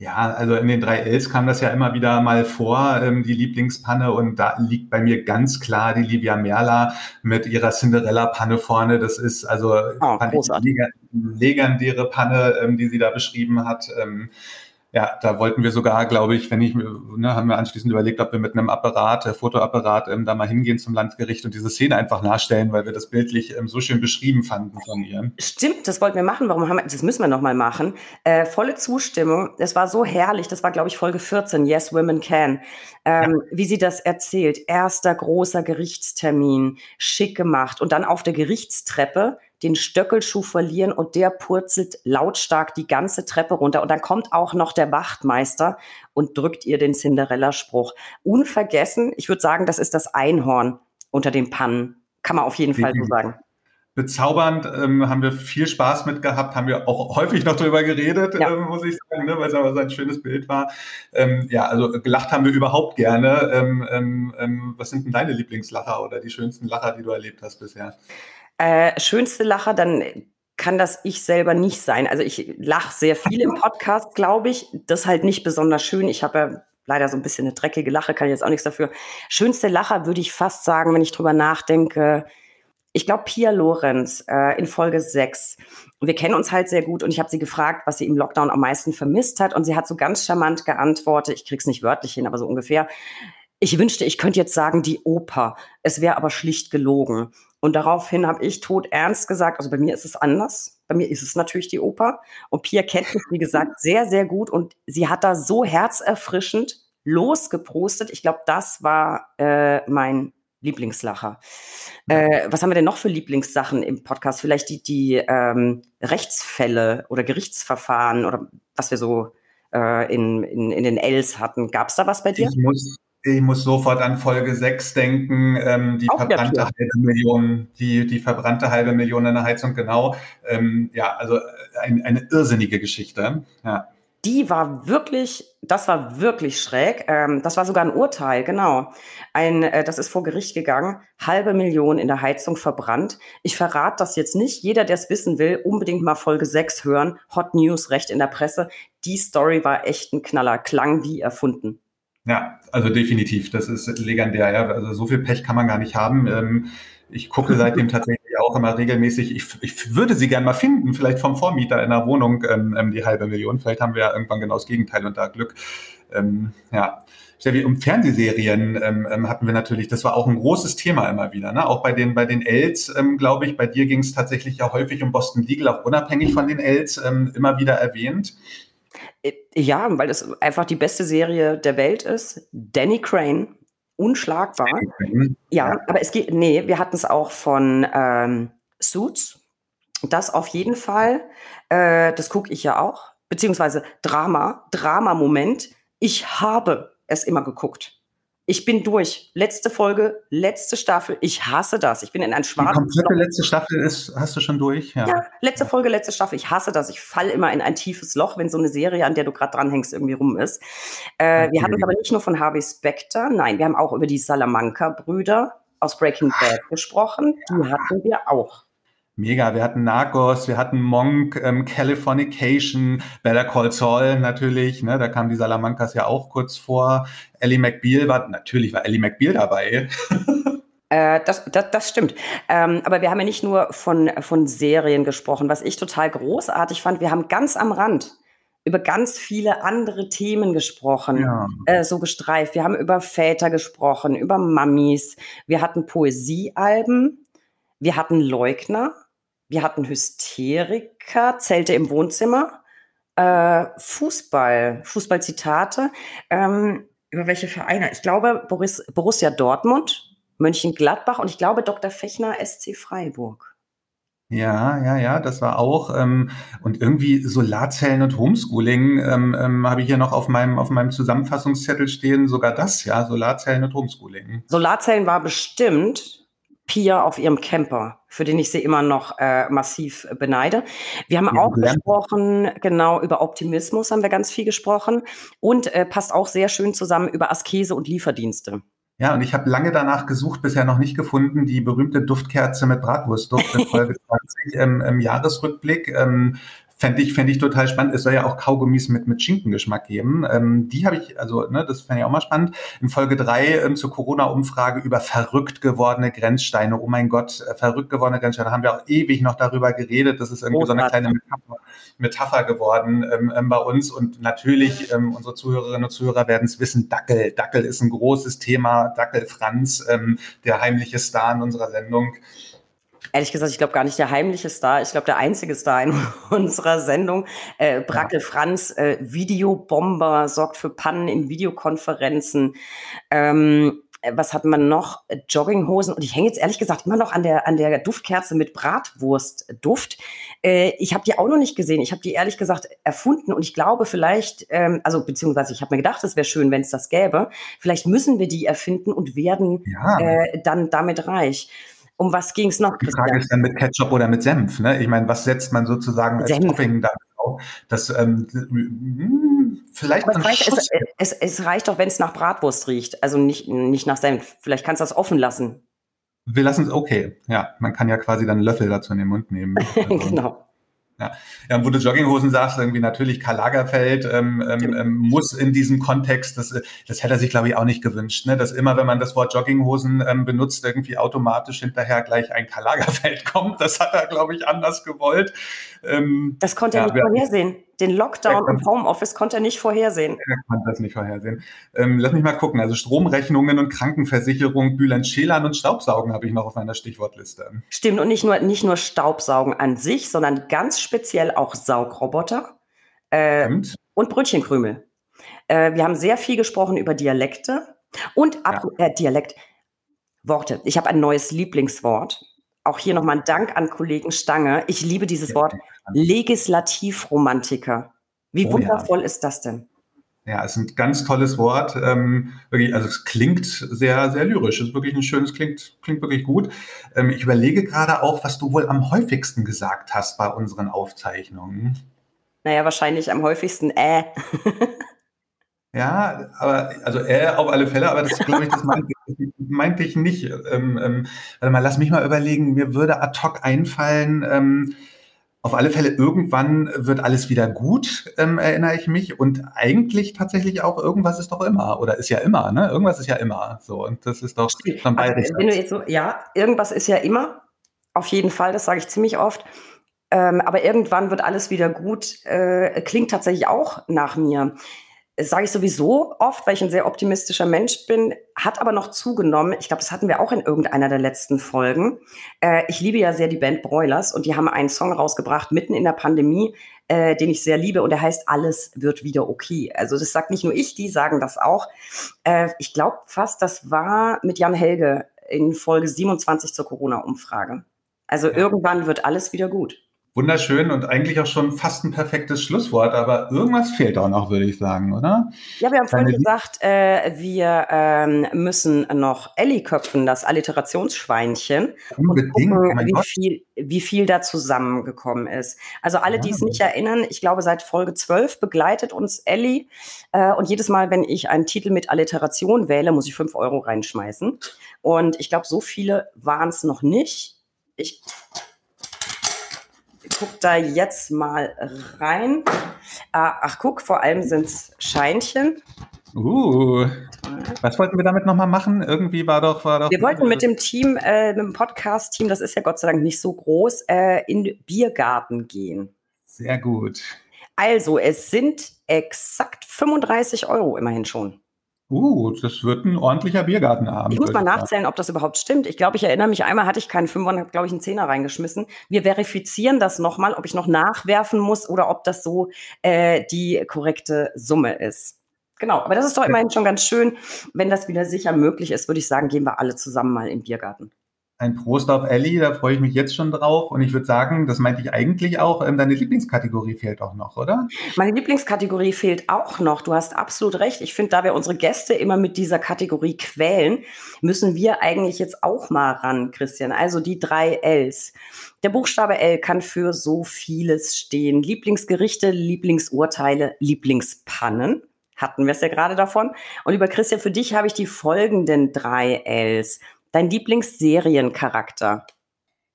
Ja, also in den drei Ls kam das ja immer wieder mal vor, ähm, die Lieblingspanne. Und da liegt bei mir ganz klar die Livia Merla mit ihrer Cinderella-Panne vorne. Das ist also oh, legendäre Panne, ähm, die sie da beschrieben hat. Ähm, ja, da wollten wir sogar, glaube ich, wenn ich, ne, haben wir anschließend überlegt, ob wir mit einem Apparat, äh, Fotoapparat, ähm, da mal hingehen zum Landgericht und diese Szene einfach nachstellen, weil wir das bildlich ähm, so schön beschrieben fanden von ihr. Stimmt, das wollten wir machen. Warum haben wir, das müssen wir noch mal machen. Äh, volle Zustimmung. Das war so herrlich. Das war, glaube ich, Folge 14. Yes, Women Can. Ähm, ja. Wie sie das erzählt. Erster großer Gerichtstermin, schick gemacht und dann auf der Gerichtstreppe den Stöckelschuh verlieren und der purzelt lautstark die ganze Treppe runter. Und dann kommt auch noch der Wachtmeister und drückt ihr den Cinderella-Spruch. Unvergessen, ich würde sagen, das ist das Einhorn unter den Pannen. Kann man auf jeden Fall so sagen. Bezaubernd, ähm, haben wir viel Spaß mit gehabt, haben wir auch häufig noch drüber geredet, ja. ähm, muss ich sagen, ne, weil es aber so ein schönes Bild war. Ähm, ja, also gelacht haben wir überhaupt gerne. Ähm, ähm, ähm, was sind denn deine Lieblingslacher oder die schönsten Lacher, die du erlebt hast bisher? Äh, schönste Lacher, dann kann das ich selber nicht sein. Also ich lache sehr viel im Podcast, glaube ich. Das halt nicht besonders schön. Ich habe ja leider so ein bisschen eine dreckige Lache, kann ich jetzt auch nichts dafür. Schönste Lacher würde ich fast sagen, wenn ich drüber nachdenke. Ich glaube, Pia Lorenz äh, in Folge 6. Wir kennen uns halt sehr gut und ich habe sie gefragt, was sie im Lockdown am meisten vermisst hat. Und sie hat so ganz charmant geantwortet, ich krieg's nicht wörtlich hin, aber so ungefähr. Ich wünschte, ich könnte jetzt sagen, die Oper. Es wäre aber schlicht gelogen. Und daraufhin habe ich tot ernst gesagt, also bei mir ist es anders. Bei mir ist es natürlich die Oper. Und Pia kennt mich, wie gesagt, sehr, sehr gut. Und sie hat da so herzerfrischend losgeprostet. Ich glaube, das war äh, mein Lieblingslacher. Äh, was haben wir denn noch für Lieblingssachen im Podcast? Vielleicht die, die ähm, Rechtsfälle oder Gerichtsverfahren oder was wir so äh, in, in, in den Ls hatten. Gab es da was bei dir? Ich muss, ich muss sofort an Folge 6 denken, ähm, die Auch verbrannte halbe Million, die, die verbrannte halbe Million in der Heizung, genau. Ähm, ja, also ein, eine irrsinnige Geschichte. Ja. Die war wirklich, das war wirklich schräg. Ähm, das war sogar ein Urteil, genau. Ein, äh, das ist vor Gericht gegangen, halbe Million in der Heizung verbrannt. Ich verrate das jetzt nicht. Jeder, der es wissen will, unbedingt mal Folge 6 hören. Hot News, Recht in der Presse. Die Story war echt ein Knaller, klang wie erfunden. Ja, also definitiv. Das ist legendär. Ja. Also so viel Pech kann man gar nicht haben. Ähm, ich gucke seitdem tatsächlich auch immer regelmäßig. Ich, ich würde sie gern mal finden, vielleicht vom Vormieter in der Wohnung, ähm, ähm, die halbe Million. Vielleicht haben wir ja irgendwann genau das Gegenteil und da Glück. Ähm, ja. Steffi, um Fernsehserien ähm, ähm, hatten wir natürlich, das war auch ein großes Thema immer wieder. Ne? Auch bei den, bei den Els, ähm, glaube ich, bei dir ging es tatsächlich ja häufig um Boston Legal, auch unabhängig von den Els, ähm, immer wieder erwähnt. Ja, weil es einfach die beste Serie der Welt ist. Danny Crane, unschlagbar. Danny Ja, ja, aber es geht, nee, wir hatten es auch von ähm, Suits. Das auf jeden Fall. Äh, das gucke ich ja auch. Beziehungsweise Drama, Drama-Moment. Ich habe es immer geguckt. Ich bin durch. Letzte Folge, letzte Staffel. Ich hasse das. Ich bin in ein schwarzes Die komplette Loch. letzte Staffel ist, hast du schon durch? Ja, ja letzte Folge, letzte Staffel. Ich hasse das. Ich falle immer in ein tiefes Loch, wenn so eine Serie, an der du gerade dranhängst, irgendwie rum ist. Äh, okay. Wir hatten aber nicht nur von Harvey Specter. Nein, wir haben auch über die Salamanca-Brüder aus Breaking Bad gesprochen. Die hatten wir auch. Mega, wir hatten Narcos, wir hatten Monk, ähm, Californication, Better Call Saul natürlich, ne, da kamen die Salamancas ja auch kurz vor. Ellie McBeal war, natürlich war Ellie McBeal dabei. Äh, das, das, das stimmt. Ähm, aber wir haben ja nicht nur von, von Serien gesprochen. Was ich total großartig fand, wir haben ganz am Rand über ganz viele andere Themen gesprochen, ja. äh, so gestreift. Wir haben über Väter gesprochen, über Mammis. Wir hatten Poesiealben. Wir hatten Leugner wir hatten Hysteriker, Zelte im Wohnzimmer, äh, Fußball, Fußballzitate. Ähm, über welche Vereine? Ich glaube Boris, Borussia Dortmund, Mönchengladbach und ich glaube Dr. Fechner SC Freiburg. Ja, ja, ja, das war auch. Ähm, und irgendwie Solarzellen und Homeschooling ähm, ähm, habe ich hier noch auf meinem, auf meinem Zusammenfassungszettel stehen. Sogar das, ja, Solarzellen und Homeschooling. Solarzellen war bestimmt Pia auf ihrem Camper, für den ich sie immer noch äh, massiv beneide. Wir haben ja, auch ja. gesprochen, genau, über Optimismus haben wir ganz viel gesprochen und äh, passt auch sehr schön zusammen über Askese und Lieferdienste. Ja, und ich habe lange danach gesucht, bisher noch nicht gefunden, die berühmte Duftkerze mit Bratwurstduft in Folge 20 im, im Jahresrückblick. Ähm, Fände ich, fände ich total spannend. Es soll ja auch Kaugummis mit, mit Schinkengeschmack geben. Ähm, die habe ich, also, ne, das fände ich auch mal spannend. In Folge drei ähm, zur Corona-Umfrage über verrückt gewordene Grenzsteine. Oh mein Gott, äh, verrückt gewordene Grenzsteine. haben wir auch ewig noch darüber geredet. Das ist irgendwie so eine kleine Metapher, Metapher geworden ähm, ähm, bei uns. Und natürlich, ähm, unsere Zuhörerinnen und Zuhörer werden es wissen, Dackel. Dackel ist ein großes Thema. Dackel Franz, ähm, der heimliche Star in unserer Sendung. Ehrlich gesagt, ich glaube gar nicht der heimliche Star. Ich glaube, der einzige Star in unserer Sendung. Äh, Brackel Franz, äh, Videobomber, sorgt für Pannen in Videokonferenzen. Ähm, äh, was hat man noch? Jogginghosen. Und ich hänge jetzt ehrlich gesagt immer noch an der, an der Duftkerze mit Bratwurstduft. Äh, ich habe die auch noch nicht gesehen. Ich habe die ehrlich gesagt erfunden. Und ich glaube vielleicht, ähm, also beziehungsweise ich habe mir gedacht, es wäre schön, wenn es das gäbe. Vielleicht müssen wir die erfinden und werden ja. äh, dann damit reich. Um was ging es noch? Die Frage ist dann mit Ketchup oder mit Senf. Ne? Ich meine, was setzt man sozusagen als Senf. Topping da drauf? Das ähm, hm, vielleicht es reicht, es, es, es, reicht doch, wenn es nach Bratwurst riecht, also nicht, nicht nach Senf. Vielleicht kannst du das offen lassen. Wir lassen es okay. Ja, man kann ja quasi dann einen Löffel dazu in den Mund nehmen. Also, genau. Ja. ja, wo du Jogginghosen sagst, irgendwie natürlich Karl Lagerfeld ähm, ähm, ähm, muss in diesem Kontext, das, das hätte er sich, glaube ich, auch nicht gewünscht, ne? dass immer, wenn man das Wort Jogginghosen ähm, benutzt, irgendwie automatisch hinterher gleich ein Karl Lagerfeld kommt. Das hat er, glaube ich, anders gewollt. Ähm, das konnte er ja, nicht vorhersehen. Den Lockdown und Homeoffice konnte er nicht vorhersehen. Er konnte das nicht vorhersehen. Ähm, lass mich mal gucken. Also Stromrechnungen und Krankenversicherung, Bühlen, Schälern und Staubsaugen habe ich noch auf meiner Stichwortliste. Stimmt. Und nicht nur, nicht nur Staubsaugen an sich, sondern ganz speziell auch Saugroboter äh, und Brötchenkrümel. Äh, wir haben sehr viel gesprochen über Dialekte und ja. äh, Dialekt. Worte. Ich habe ein neues Lieblingswort. Auch hier nochmal ein Dank an Kollegen Stange. Ich liebe dieses Wort Legislativromantiker. Wie oh, wundervoll ja. ist das denn? Ja, es ist ein ganz tolles Wort. Ähm, wirklich, also es klingt sehr, sehr lyrisch. Es ist wirklich ein schönes, klingt, klingt wirklich gut. Ähm, ich überlege gerade auch, was du wohl am häufigsten gesagt hast bei unseren Aufzeichnungen. Naja, wahrscheinlich am häufigsten äh. Ja, aber also äh, auf alle Fälle, aber das glaube ich, das meinte, meinte ich nicht. Ähm, ähm, warte mal, lass mich mal überlegen, mir würde ad hoc einfallen, ähm, auf alle Fälle irgendwann wird alles wieder gut, ähm, erinnere ich mich. Und eigentlich tatsächlich auch irgendwas ist doch immer oder ist ja immer, ne? Irgendwas ist ja immer. So und das ist doch dann beides. Also, wenn du jetzt so, ja, irgendwas ist ja immer. Auf jeden Fall, das sage ich ziemlich oft. Ähm, aber irgendwann wird alles wieder gut. Äh, klingt tatsächlich auch nach mir sage ich sowieso oft, weil ich ein sehr optimistischer Mensch bin, hat aber noch zugenommen. Ich glaube, das hatten wir auch in irgendeiner der letzten Folgen. Äh, ich liebe ja sehr die Band Broilers und die haben einen Song rausgebracht mitten in der Pandemie, äh, den ich sehr liebe und der heißt Alles wird wieder okay. Also das sagt nicht nur ich, die sagen das auch. Äh, ich glaube fast, das war mit Jan Helge in Folge 27 zur Corona-Umfrage. Also ja. irgendwann wird alles wieder gut. Wunderschön und eigentlich auch schon fast ein perfektes Schlusswort, aber irgendwas fehlt auch noch, würde ich sagen, oder? Ja, wir haben vorhin gesagt, äh, wir ähm, müssen noch Ellie köpfen, das Alliterationsschweinchen. Unbedingt. Und gucken, wie, viel, wie viel da zusammengekommen ist. Also alle, die es nicht erinnern, ich glaube, seit Folge 12 begleitet uns Ellie. Äh, und jedes Mal, wenn ich einen Titel mit Alliteration wähle, muss ich fünf Euro reinschmeißen. Und ich glaube, so viele waren es noch nicht. Ich guck da jetzt mal rein. Ah, ach, guck, vor allem sind es Scheinchen. Uh, was wollten wir damit nochmal machen? Irgendwie war doch, war doch. Wir wollten mit dem Team, äh, mit dem Podcast-Team, das ist ja Gott sei Dank nicht so groß, äh, in den Biergarten gehen. Sehr gut. Also, es sind exakt 35 Euro immerhin schon. Uh, das wird ein ordentlicher Biergartenabend. Ich muss mal nachzählen, ob das überhaupt stimmt. Ich glaube, ich erinnere mich, einmal hatte ich keinen Fünfer und habe, glaube ich, einen Zehner reingeschmissen. Wir verifizieren das nochmal, ob ich noch nachwerfen muss oder ob das so äh, die korrekte Summe ist. Genau, aber das ist doch immerhin schon ganz schön. Wenn das wieder sicher möglich ist, würde ich sagen, gehen wir alle zusammen mal in den Biergarten. Ein Prost auf Ellie, da freue ich mich jetzt schon drauf. Und ich würde sagen, das meinte ich eigentlich auch, ähm, deine Lieblingskategorie fehlt auch noch, oder? Meine Lieblingskategorie fehlt auch noch. Du hast absolut recht. Ich finde, da wir unsere Gäste immer mit dieser Kategorie quälen, müssen wir eigentlich jetzt auch mal ran, Christian. Also die drei Ls. Der Buchstabe L kann für so vieles stehen. Lieblingsgerichte, Lieblingsurteile, Lieblingspannen. hatten wir es ja gerade davon. Und lieber Christian, für dich habe ich die folgenden drei Ls. Dein Lieblingsseriencharakter.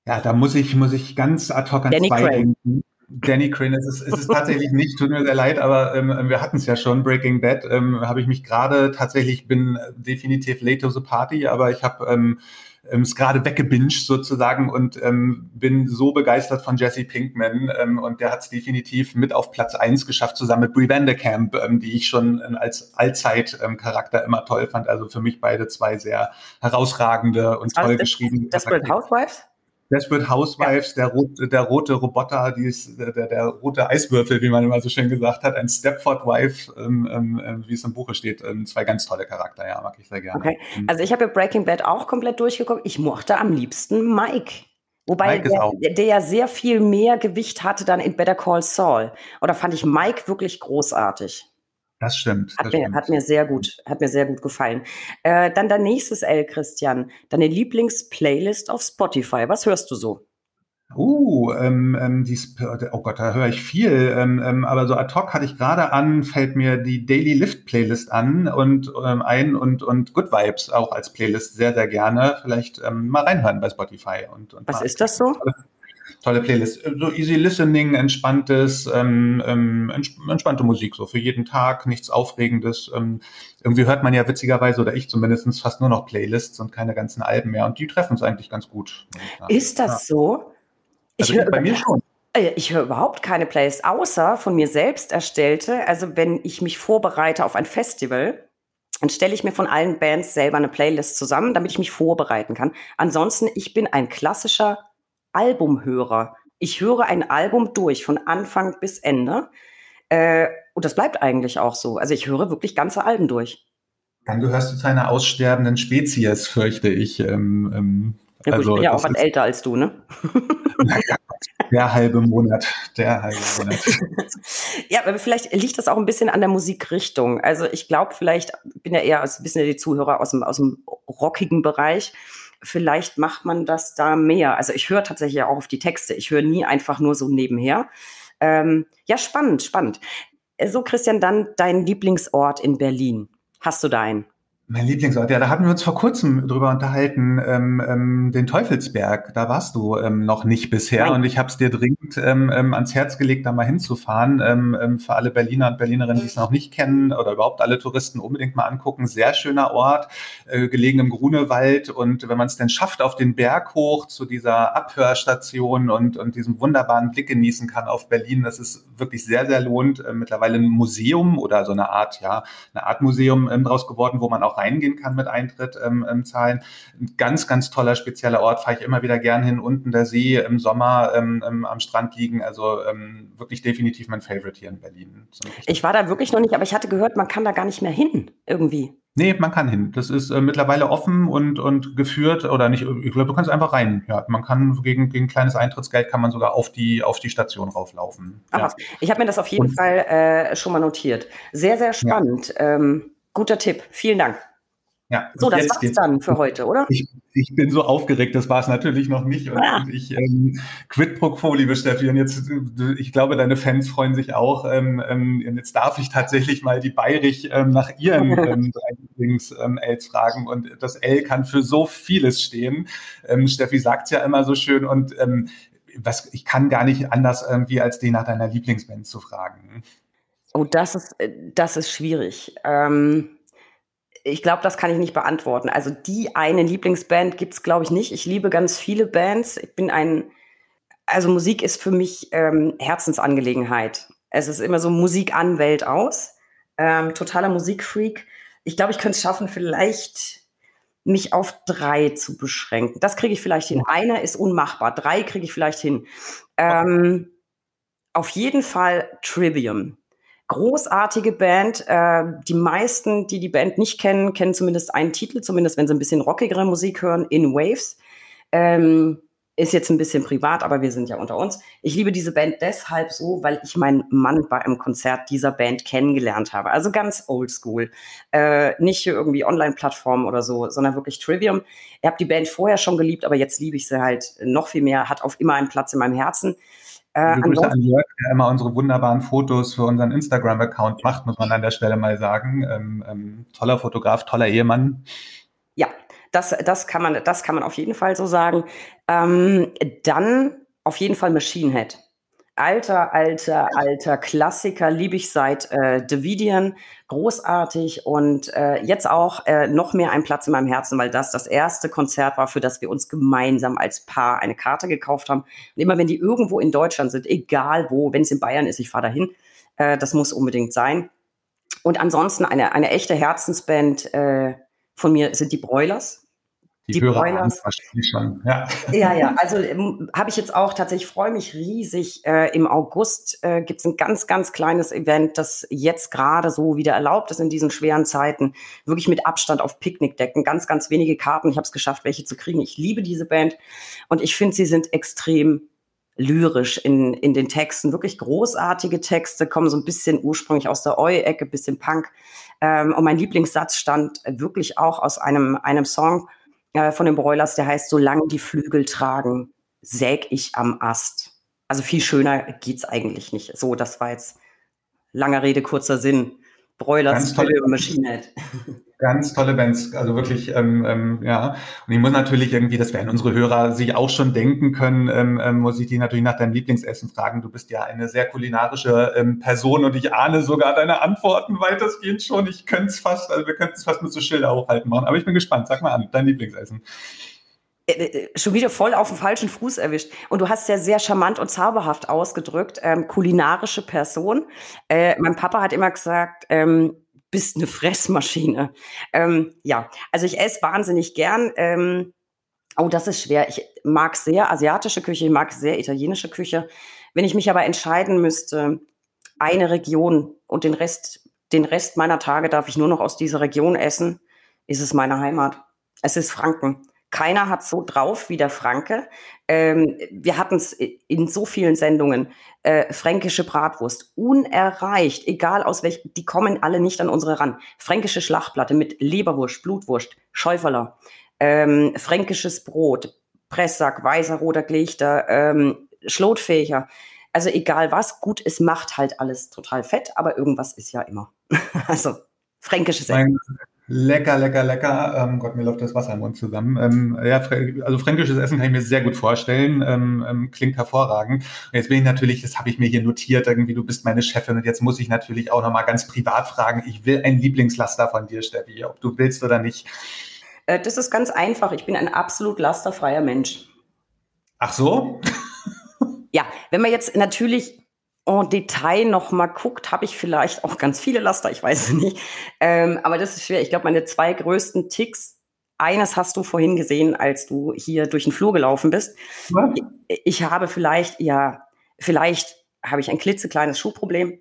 Ja, da muss ich, muss ich ganz ad hoc an Danny zwei Craig. denken. Danny Crane, es ist, es ist tatsächlich nicht, tut mir sehr leid, aber ähm, wir hatten es ja schon, Breaking Bad, ähm, habe ich mich gerade tatsächlich, bin definitiv late to the party, aber ich habe ähm, ähm, es gerade weggebinged sozusagen und ähm, bin so begeistert von Jesse Pinkman ähm, und der hat es definitiv mit auf Platz eins geschafft, zusammen mit Brie Vanderkamp, ähm, die ich schon ähm, als Allzeit-Charakter ähm, immer toll fand. Also für mich beide zwei sehr herausragende und toll Also, geschriebene Desperate Housewives? Desperate Housewives, der, rote, der rote Roboter, die ist, der, der, rote Eiswürfel, wie man immer so schön gesagt hat, ein Stepford Wife, ähm, ähm, wie es im Buche steht. Ähm, zwei ganz tolle Charakter, ja, mag ich sehr gerne. Okay. Also ich habe ja Breaking Bad auch komplett durchgeguckt. Ich mochte am liebsten Mike. Wobei der, der ja sehr viel mehr Gewicht hatte dann in Better Call Saul. Oder fand ich Mike wirklich großartig. Das stimmt. Hat das mir, stimmt. hat mir sehr gut, hat mir sehr gut gefallen. Äh, dann dein nächstes L, Christian. Deine Lieblingsplaylist auf Spotify. Was hörst du so? Uh, ähm, ähm, die, oh Gott, da höre ich viel. Ähm, ähm, aber so ad hoc hatte ich gerade an, fällt mir die Daily Lift Playlist an und ähm, ein und, und Good Vibes auch als Playlist sehr, sehr gerne. Vielleicht ähm, mal reinhören bei Spotify. Und, und Was mal ist das so? Tolle Playlist. So easy listening, entspanntes, ähm, ähm, entsp entspannte Musik, so für jeden Tag, nichts Aufregendes. Ähm, irgendwie hört man ja witzigerweise, oder ich zumindest, fast nur noch Playlists und keine ganzen Alben mehr. Und die treffen es eigentlich ganz gut. ich. Ist das so? Ich Also höre bei mir schon. Äh, Ich höre überhaupt keine Playlist, außer von mir selbst erstellte. Also wenn ich mich vorbereite auf ein Festival, dann stelle ich mir von allen Bands selber eine Playlist zusammen, damit ich mich vorbereiten kann. Ansonsten, ich bin ein klassischer Albumhörer. Ich höre ein Album durch, von Anfang bis Ende. Äh, und das bleibt eigentlich auch so. Also ich höre wirklich ganze Alben durch. Dann gehörst du zu einer aussterbenden Spezies, fürchte ich. Ähm, ähm, Ja, gut, also ich bin ja auch was älter als du, ne? Naja, der halbe Monat, der halbe Monat. Ja, aber vielleicht liegt das auch ein bisschen an der Musikrichtung. Also ich glaube, vielleicht ich bin ja eher ein bisschen die Zuhörer aus dem, aus dem rockigen Bereich. Vielleicht macht man das da mehr. Also ich höre tatsächlich auch auf die Texte. Ich höre nie einfach nur so nebenher. Ähm, ja, spannend, spannend. Äh, So, Christian, dann dein Lieblingsort in Berlin. Hast du deinen? Mein Lieblingsort, ja, da hatten wir uns vor kurzem drüber unterhalten, ähm, ähm, den Teufelsberg, da warst du ähm, noch nicht bisher Nein. und ich habe es dir dringend ähm, ähm, ans Herz gelegt, da mal hinzufahren. Ähm, ähm, für alle Berliner und Berlinerinnen, die es noch nicht kennen oder überhaupt alle Touristen unbedingt mal angucken. Sehr schöner Ort, äh, gelegen im Grunewald und wenn man es denn schafft, auf den Berg hoch zu dieser Abhörstation und, und diesem wunderbaren Blick genießen kann auf Berlin, das ist wirklich sehr, sehr lohnt. Äh, mittlerweile ein Museum oder so eine Art, ja, eine Art Museum ähm, draus geworden, wo man auch reingehen kann mit Eintritt ähm, ähm, zahlen. Ein ganz, ganz toller, spezieller Ort, fahre ich immer wieder gern hin. Unten der See im Sommer ähm, ähm, am Strand liegen. Also ähm, wirklich definitiv mein Favorite hier in Berlin. Ich war da wirklich noch nicht, aber ich hatte gehört, man kann da gar nicht mehr hin, irgendwie. Nee, man kann hin. Das ist äh, mittlerweile offen und, und geführt oder nicht. Ich glaube, du kannst einfach rein. Ja, man kann gegen, gegen kleines Eintrittsgeld kann man sogar auf die, auf die Station rauflaufen. Ach, Ja. Ich habe mir das auf jeden Und- Fall äh, schon mal notiert. Sehr, sehr spannend. Ähm, guter Tipp. Vielen Dank. Ja, So, das war's geht's- dann für heute, oder? Ich, ich bin so aufgeregt, das war es natürlich noch nicht. Und, Ah. ich ähm, quid pro quo, liebe Steffi. Und jetzt, ich glaube, deine Fans freuen sich auch. Ähm, ähm, jetzt darf ich tatsächlich mal die Bayrich ähm, nach ihren ähm, drei Lieblings-Els fragen. Und das L kann für so vieles stehen. Ähm, Steffi sagt's ja immer so schön. Und ähm, was, ich kann gar nicht anders irgendwie, als die nach deiner Lieblingsband zu fragen. Oh, das ist, äh, das ist schwierig. Ähm, ich glaube, das kann ich nicht beantworten. Also die eine Lieblingsband gibt's, glaube ich, nicht. Ich liebe ganz viele Bands. Ich bin ein, also Musik ist für mich ähm, Herzensangelegenheit. Es ist immer so Musik an, Welt aus. Ähm, totaler Musikfreak. Ich glaube, ich könnte es schaffen, vielleicht mich auf drei zu beschränken. Das kriege ich vielleicht hin. Einer ist unmachbar. Drei kriege ich vielleicht hin. Ähm, auf jeden Fall Trivium. Großartige Band. Äh, die meisten, die die Band nicht kennen, kennen zumindest einen Titel, zumindest wenn sie ein bisschen rockigere Musik hören, In Waves. Ähm, ist jetzt ein bisschen privat, aber wir sind ja unter uns. Ich liebe diese Band deshalb so, weil ich meinen Mann bei einem Konzert dieser Band kennengelernt habe. Also ganz oldschool. Äh, nicht irgendwie Online-Plattformen oder so, sondern wirklich Trivium. Ich habe die Band vorher schon geliebt, aber jetzt liebe ich sie halt noch viel mehr. Hat auf immer einen Platz in meinem Herzen. Äh, Grüße an Jörg, der immer unsere wunderbaren Fotos für unseren Instagram-Account macht, muss man an der Stelle mal sagen. Ähm, ähm, toller Fotograf, toller Ehemann. Ja, das, das, kann man, das kann man auf jeden Fall so sagen. Ähm, dann auf jeden Fall Machine Head. Alter, alter, alter Klassiker, liebe ich seit äh, Davidian, großartig und äh, jetzt auch äh, noch mehr ein Platz in meinem Herzen, weil das das erste Konzert war, für das wir uns gemeinsam als Paar eine Karte gekauft haben. Und immer wenn die irgendwo in Deutschland sind, egal wo, wenn es in Bayern ist, ich fahre dahin, äh, das muss unbedingt sein. Und ansonsten eine, eine echte Herzensband äh, von mir sind die Broilers. Die, die Hörer Broilers. wahrscheinlich schon. Ja, ja, ja. also ähm, habe ich jetzt auch tatsächlich, freue mich riesig. Äh, Im August äh, gibt es ein ganz, ganz kleines Event, das jetzt gerade so wieder erlaubt ist in diesen schweren Zeiten. Wirklich mit Abstand auf Picknickdecken. Ganz, ganz wenige Karten. Ich habe es geschafft, welche zu kriegen. Ich liebe diese Band und ich finde, sie sind extrem lyrisch in, in den Texten. Wirklich großartige Texte, kommen so ein bisschen ursprünglich aus der Eu-Ecke, bisschen Punk. Ähm, und mein Lieblingssatz stand wirklich auch aus einem, einem Song, äh, von den Broilers, der heißt, solange die Flügel tragen, säg ich am Ast. Also viel schöner geht's eigentlich nicht. So, das war jetzt langer Rede, kurzer Sinn. Broilers, tolle Machine Head. Ganz tolle Bands, also wirklich, ähm, ähm, ja. Und ich muss natürlich irgendwie, das werden unsere Hörer sich auch schon denken können, ähm, ähm, muss ich die natürlich nach deinem Lieblingsessen fragen. Du bist ja eine sehr kulinarische ähm, Person und ich ahne sogar deine Antworten weitestgehend schon. Ich könnte es fast, also wir könnten es fast mit so Schilder hochhalten machen. Aber ich bin gespannt. Sag mal an, dein Lieblingsessen äh, äh, schon wieder voll auf den falschen Fuß erwischt. Und du hast ja sehr charmant und zauberhaft ausgedrückt, ähm, kulinarische Person. Äh, mein Papa hat immer gesagt, ähm, bist eine Fressmaschine. Ähm, ja, also ich esse wahnsinnig gern. Ähm, oh, das ist schwer. Ich mag sehr asiatische Küche, ich mag sehr italienische Küche. Wenn ich mich aber entscheiden müsste, eine Region und den Rest, den Rest meiner Tage darf ich nur noch aus dieser Region essen, ist es meine Heimat. Es ist Franken. Keiner hat so drauf wie der Franke. Ähm, wir hatten es in so vielen Sendungen. Äh, fränkische Bratwurst, unerreicht, egal aus welchem, die kommen alle nicht an unsere ran. Fränkische Schlachtplatte mit Leberwurst, Blutwurst, Schäuferler, ähm, fränkisches Brot, Pressack, weißer, roter Glechter, ähm, Schlotfächer. Also egal was, gut, es macht halt alles total fett, aber irgendwas ist ja immer. also fränkisches Essen. Lecker, lecker, lecker. Ähm, Gott, mir läuft das Wasser im Mund zusammen. Ähm, ja, also fränkisches Essen kann ich mir sehr gut vorstellen. Ähm, ähm, klingt hervorragend. Jetzt bin ich natürlich, das habe ich mir hier notiert, irgendwie, du bist meine Chefin und jetzt muss ich natürlich auch nochmal ganz privat fragen. Ich will ein Lieblingslaster von dir, Steffi, ob du willst oder nicht. Äh, das ist ganz einfach. Ich bin ein absolut lasterfreier Mensch. Ach so? ja, wenn man jetzt natürlich en Detail noch mal guckt, habe ich vielleicht auch ganz viele Laster, ich weiß es nicht. Ähm, aber das ist schwer. Ich glaube, meine zwei größten Ticks, eines hast du vorhin gesehen, als du hier durch den Flur gelaufen bist. Was? Ich habe vielleicht, ja, vielleicht habe ich ein klitzekleines Schuhproblem.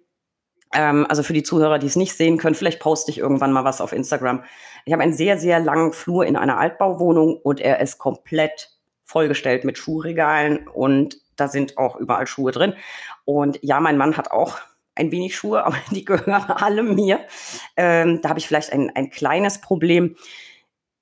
Ähm, also für die Zuhörer, die es nicht sehen können, vielleicht poste ich irgendwann mal was auf Instagram. Ich habe einen sehr, sehr langen Flur in einer Altbauwohnung und er ist komplett vollgestellt mit Schuhregalen und da sind auch überall Schuhe drin. Und ja, mein Mann hat auch ein wenig Schuhe, aber die gehören alle mir. Ähm, da habe ich vielleicht ein, ein kleines Problem.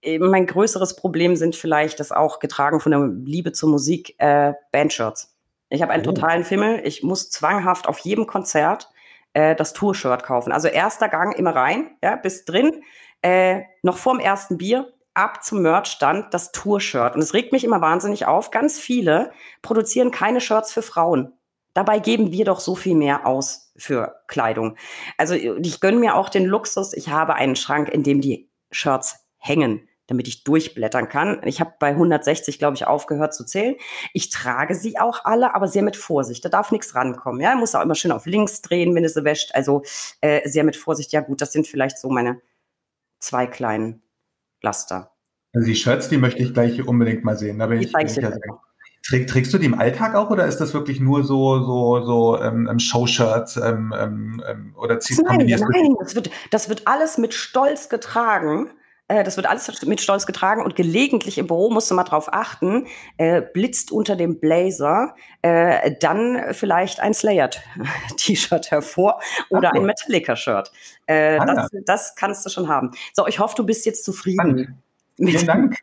Äh, mein größeres Problem sind vielleicht das auch getragen von der Liebe zur Musik, äh, Bandshirts. Ich habe einen oh. totalen Fimmel. Ich muss zwanghaft auf jedem Konzert äh, das Tour-Shirt kaufen. Also erster Gang immer rein, ja, bis drin. Äh, noch vorm ersten Bier ab zum Merchstand das Tour-Shirt. Und es regt mich immer wahnsinnig auf. Ganz viele produzieren keine Shirts für Frauen. Dabei geben wir doch so viel mehr aus für Kleidung. Also ich gönne mir auch den Luxus. Ich habe einen Schrank, in dem die Shirts hängen, damit ich durchblättern kann. Ich habe bei 160, glaube ich, aufgehört zu zählen. Ich trage sie auch alle, aber sehr mit Vorsicht. Da darf nichts rankommen. Ja, muss auch immer schön auf links drehen, wenn es sie wäscht. Also äh, sehr mit Vorsicht. Ja gut, das sind vielleicht so meine zwei kleinen Laster. Also die Shirts, die möchte ich gleich unbedingt mal sehen. Da bin die ich, ich ja Träg, trägst du die im Alltag auch oder ist das wirklich nur so so so ähm, ähm Showshirts ähm, ähm, ähm, oder ziehst Nein, nein, das wird das wird alles mit Stolz getragen. Äh, das wird alles mit Stolz getragen und gelegentlich im Büro musst du mal drauf achten, äh, blitzt unter dem Blazer äh, dann vielleicht ein Slayer-T-Shirt hervor oder okay. ein Metallica-Shirt. Äh, ah, das, das, kannst du schon haben. So, ich hoffe, du bist jetzt zufrieden. Vielen Dank.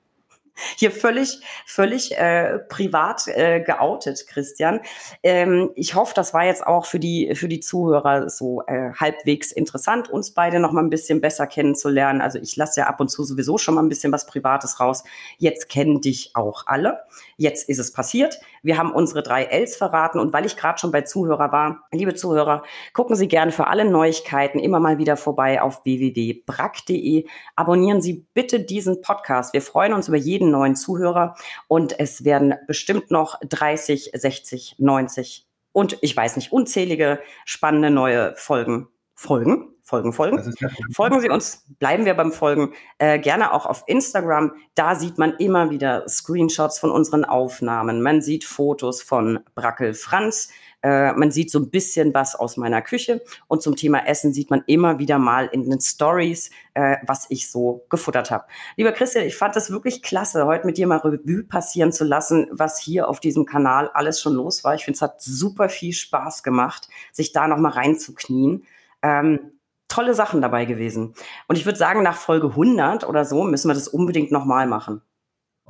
Hier völlig, völlig äh, privat äh, geoutet, Christian. Ähm, ich hoffe, das war jetzt auch für die, für die Zuhörer so äh, halbwegs interessant, uns beide noch mal ein bisschen besser kennenzulernen. Also ich lasse ja ab und zu sowieso schon mal ein bisschen was Privates raus. Jetzt kennen dich auch alle. Jetzt ist es passiert. Wir haben unsere drei Ls verraten und weil ich gerade schon bei Zuhörer war, liebe Zuhörer, gucken Sie gerne für alle Neuigkeiten immer mal wieder vorbei auf www.brack.de. Abonnieren Sie bitte diesen Podcast. Wir freuen uns über jeden neuen Zuhörer und es werden bestimmt noch 30, 60, 90 und ich weiß nicht, unzählige spannende neue Folgen folgen. Folgen, folgen. Folgen Sie uns, bleiben wir beim Folgen, äh, gerne auch auf Instagram. Da sieht man immer wieder Screenshots von unseren Aufnahmen. Man sieht Fotos von Brackel Franz. Äh, man sieht so ein bisschen was aus meiner Küche. Und zum Thema Essen sieht man immer wieder mal in den Stories, äh, was ich so gefuttert habe. Lieber Christian, ich fand das wirklich klasse, heute mit dir mal Revue passieren zu lassen, was hier auf diesem Kanal alles schon los war. Ich finde, es hat super viel Spaß gemacht, sich da noch mal reinzuknien. Ähm, tolle Sachen dabei gewesen. Und ich würde sagen, nach Folge 100 oder so müssen wir das unbedingt nochmal machen.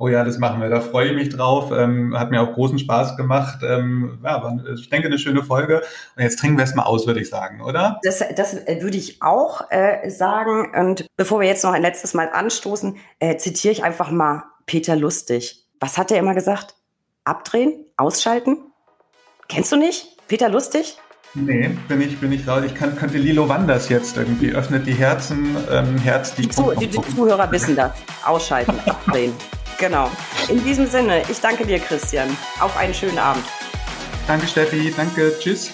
Oh ja, das machen wir. Da freue ich mich drauf. Ähm, hat mir auch großen Spaß gemacht. Ähm, ja, war, ich denke, eine schöne Folge. Und jetzt trinken wir es mal aus, würde ich sagen, oder? Das, das äh, würde ich auch äh, sagen. Und bevor wir jetzt noch ein letztes Mal anstoßen, äh, zitiere ich einfach mal Peter Lustig. Was hat er immer gesagt? Abdrehen? Ausschalten? Kennst du nicht? Peter Lustig? Nee, bin ich, bin ich raus. Ich kann, könnte Lilo Wanders jetzt irgendwie öffnet die Herzen, ähm, Herz, die, Zu, die, die Zuhörer wissen das. Ausschalten, abdrehen. Genau. In diesem Sinne, ich danke dir, Christian. Auf einen schönen Abend. Danke, Steffi. Danke. Tschüss.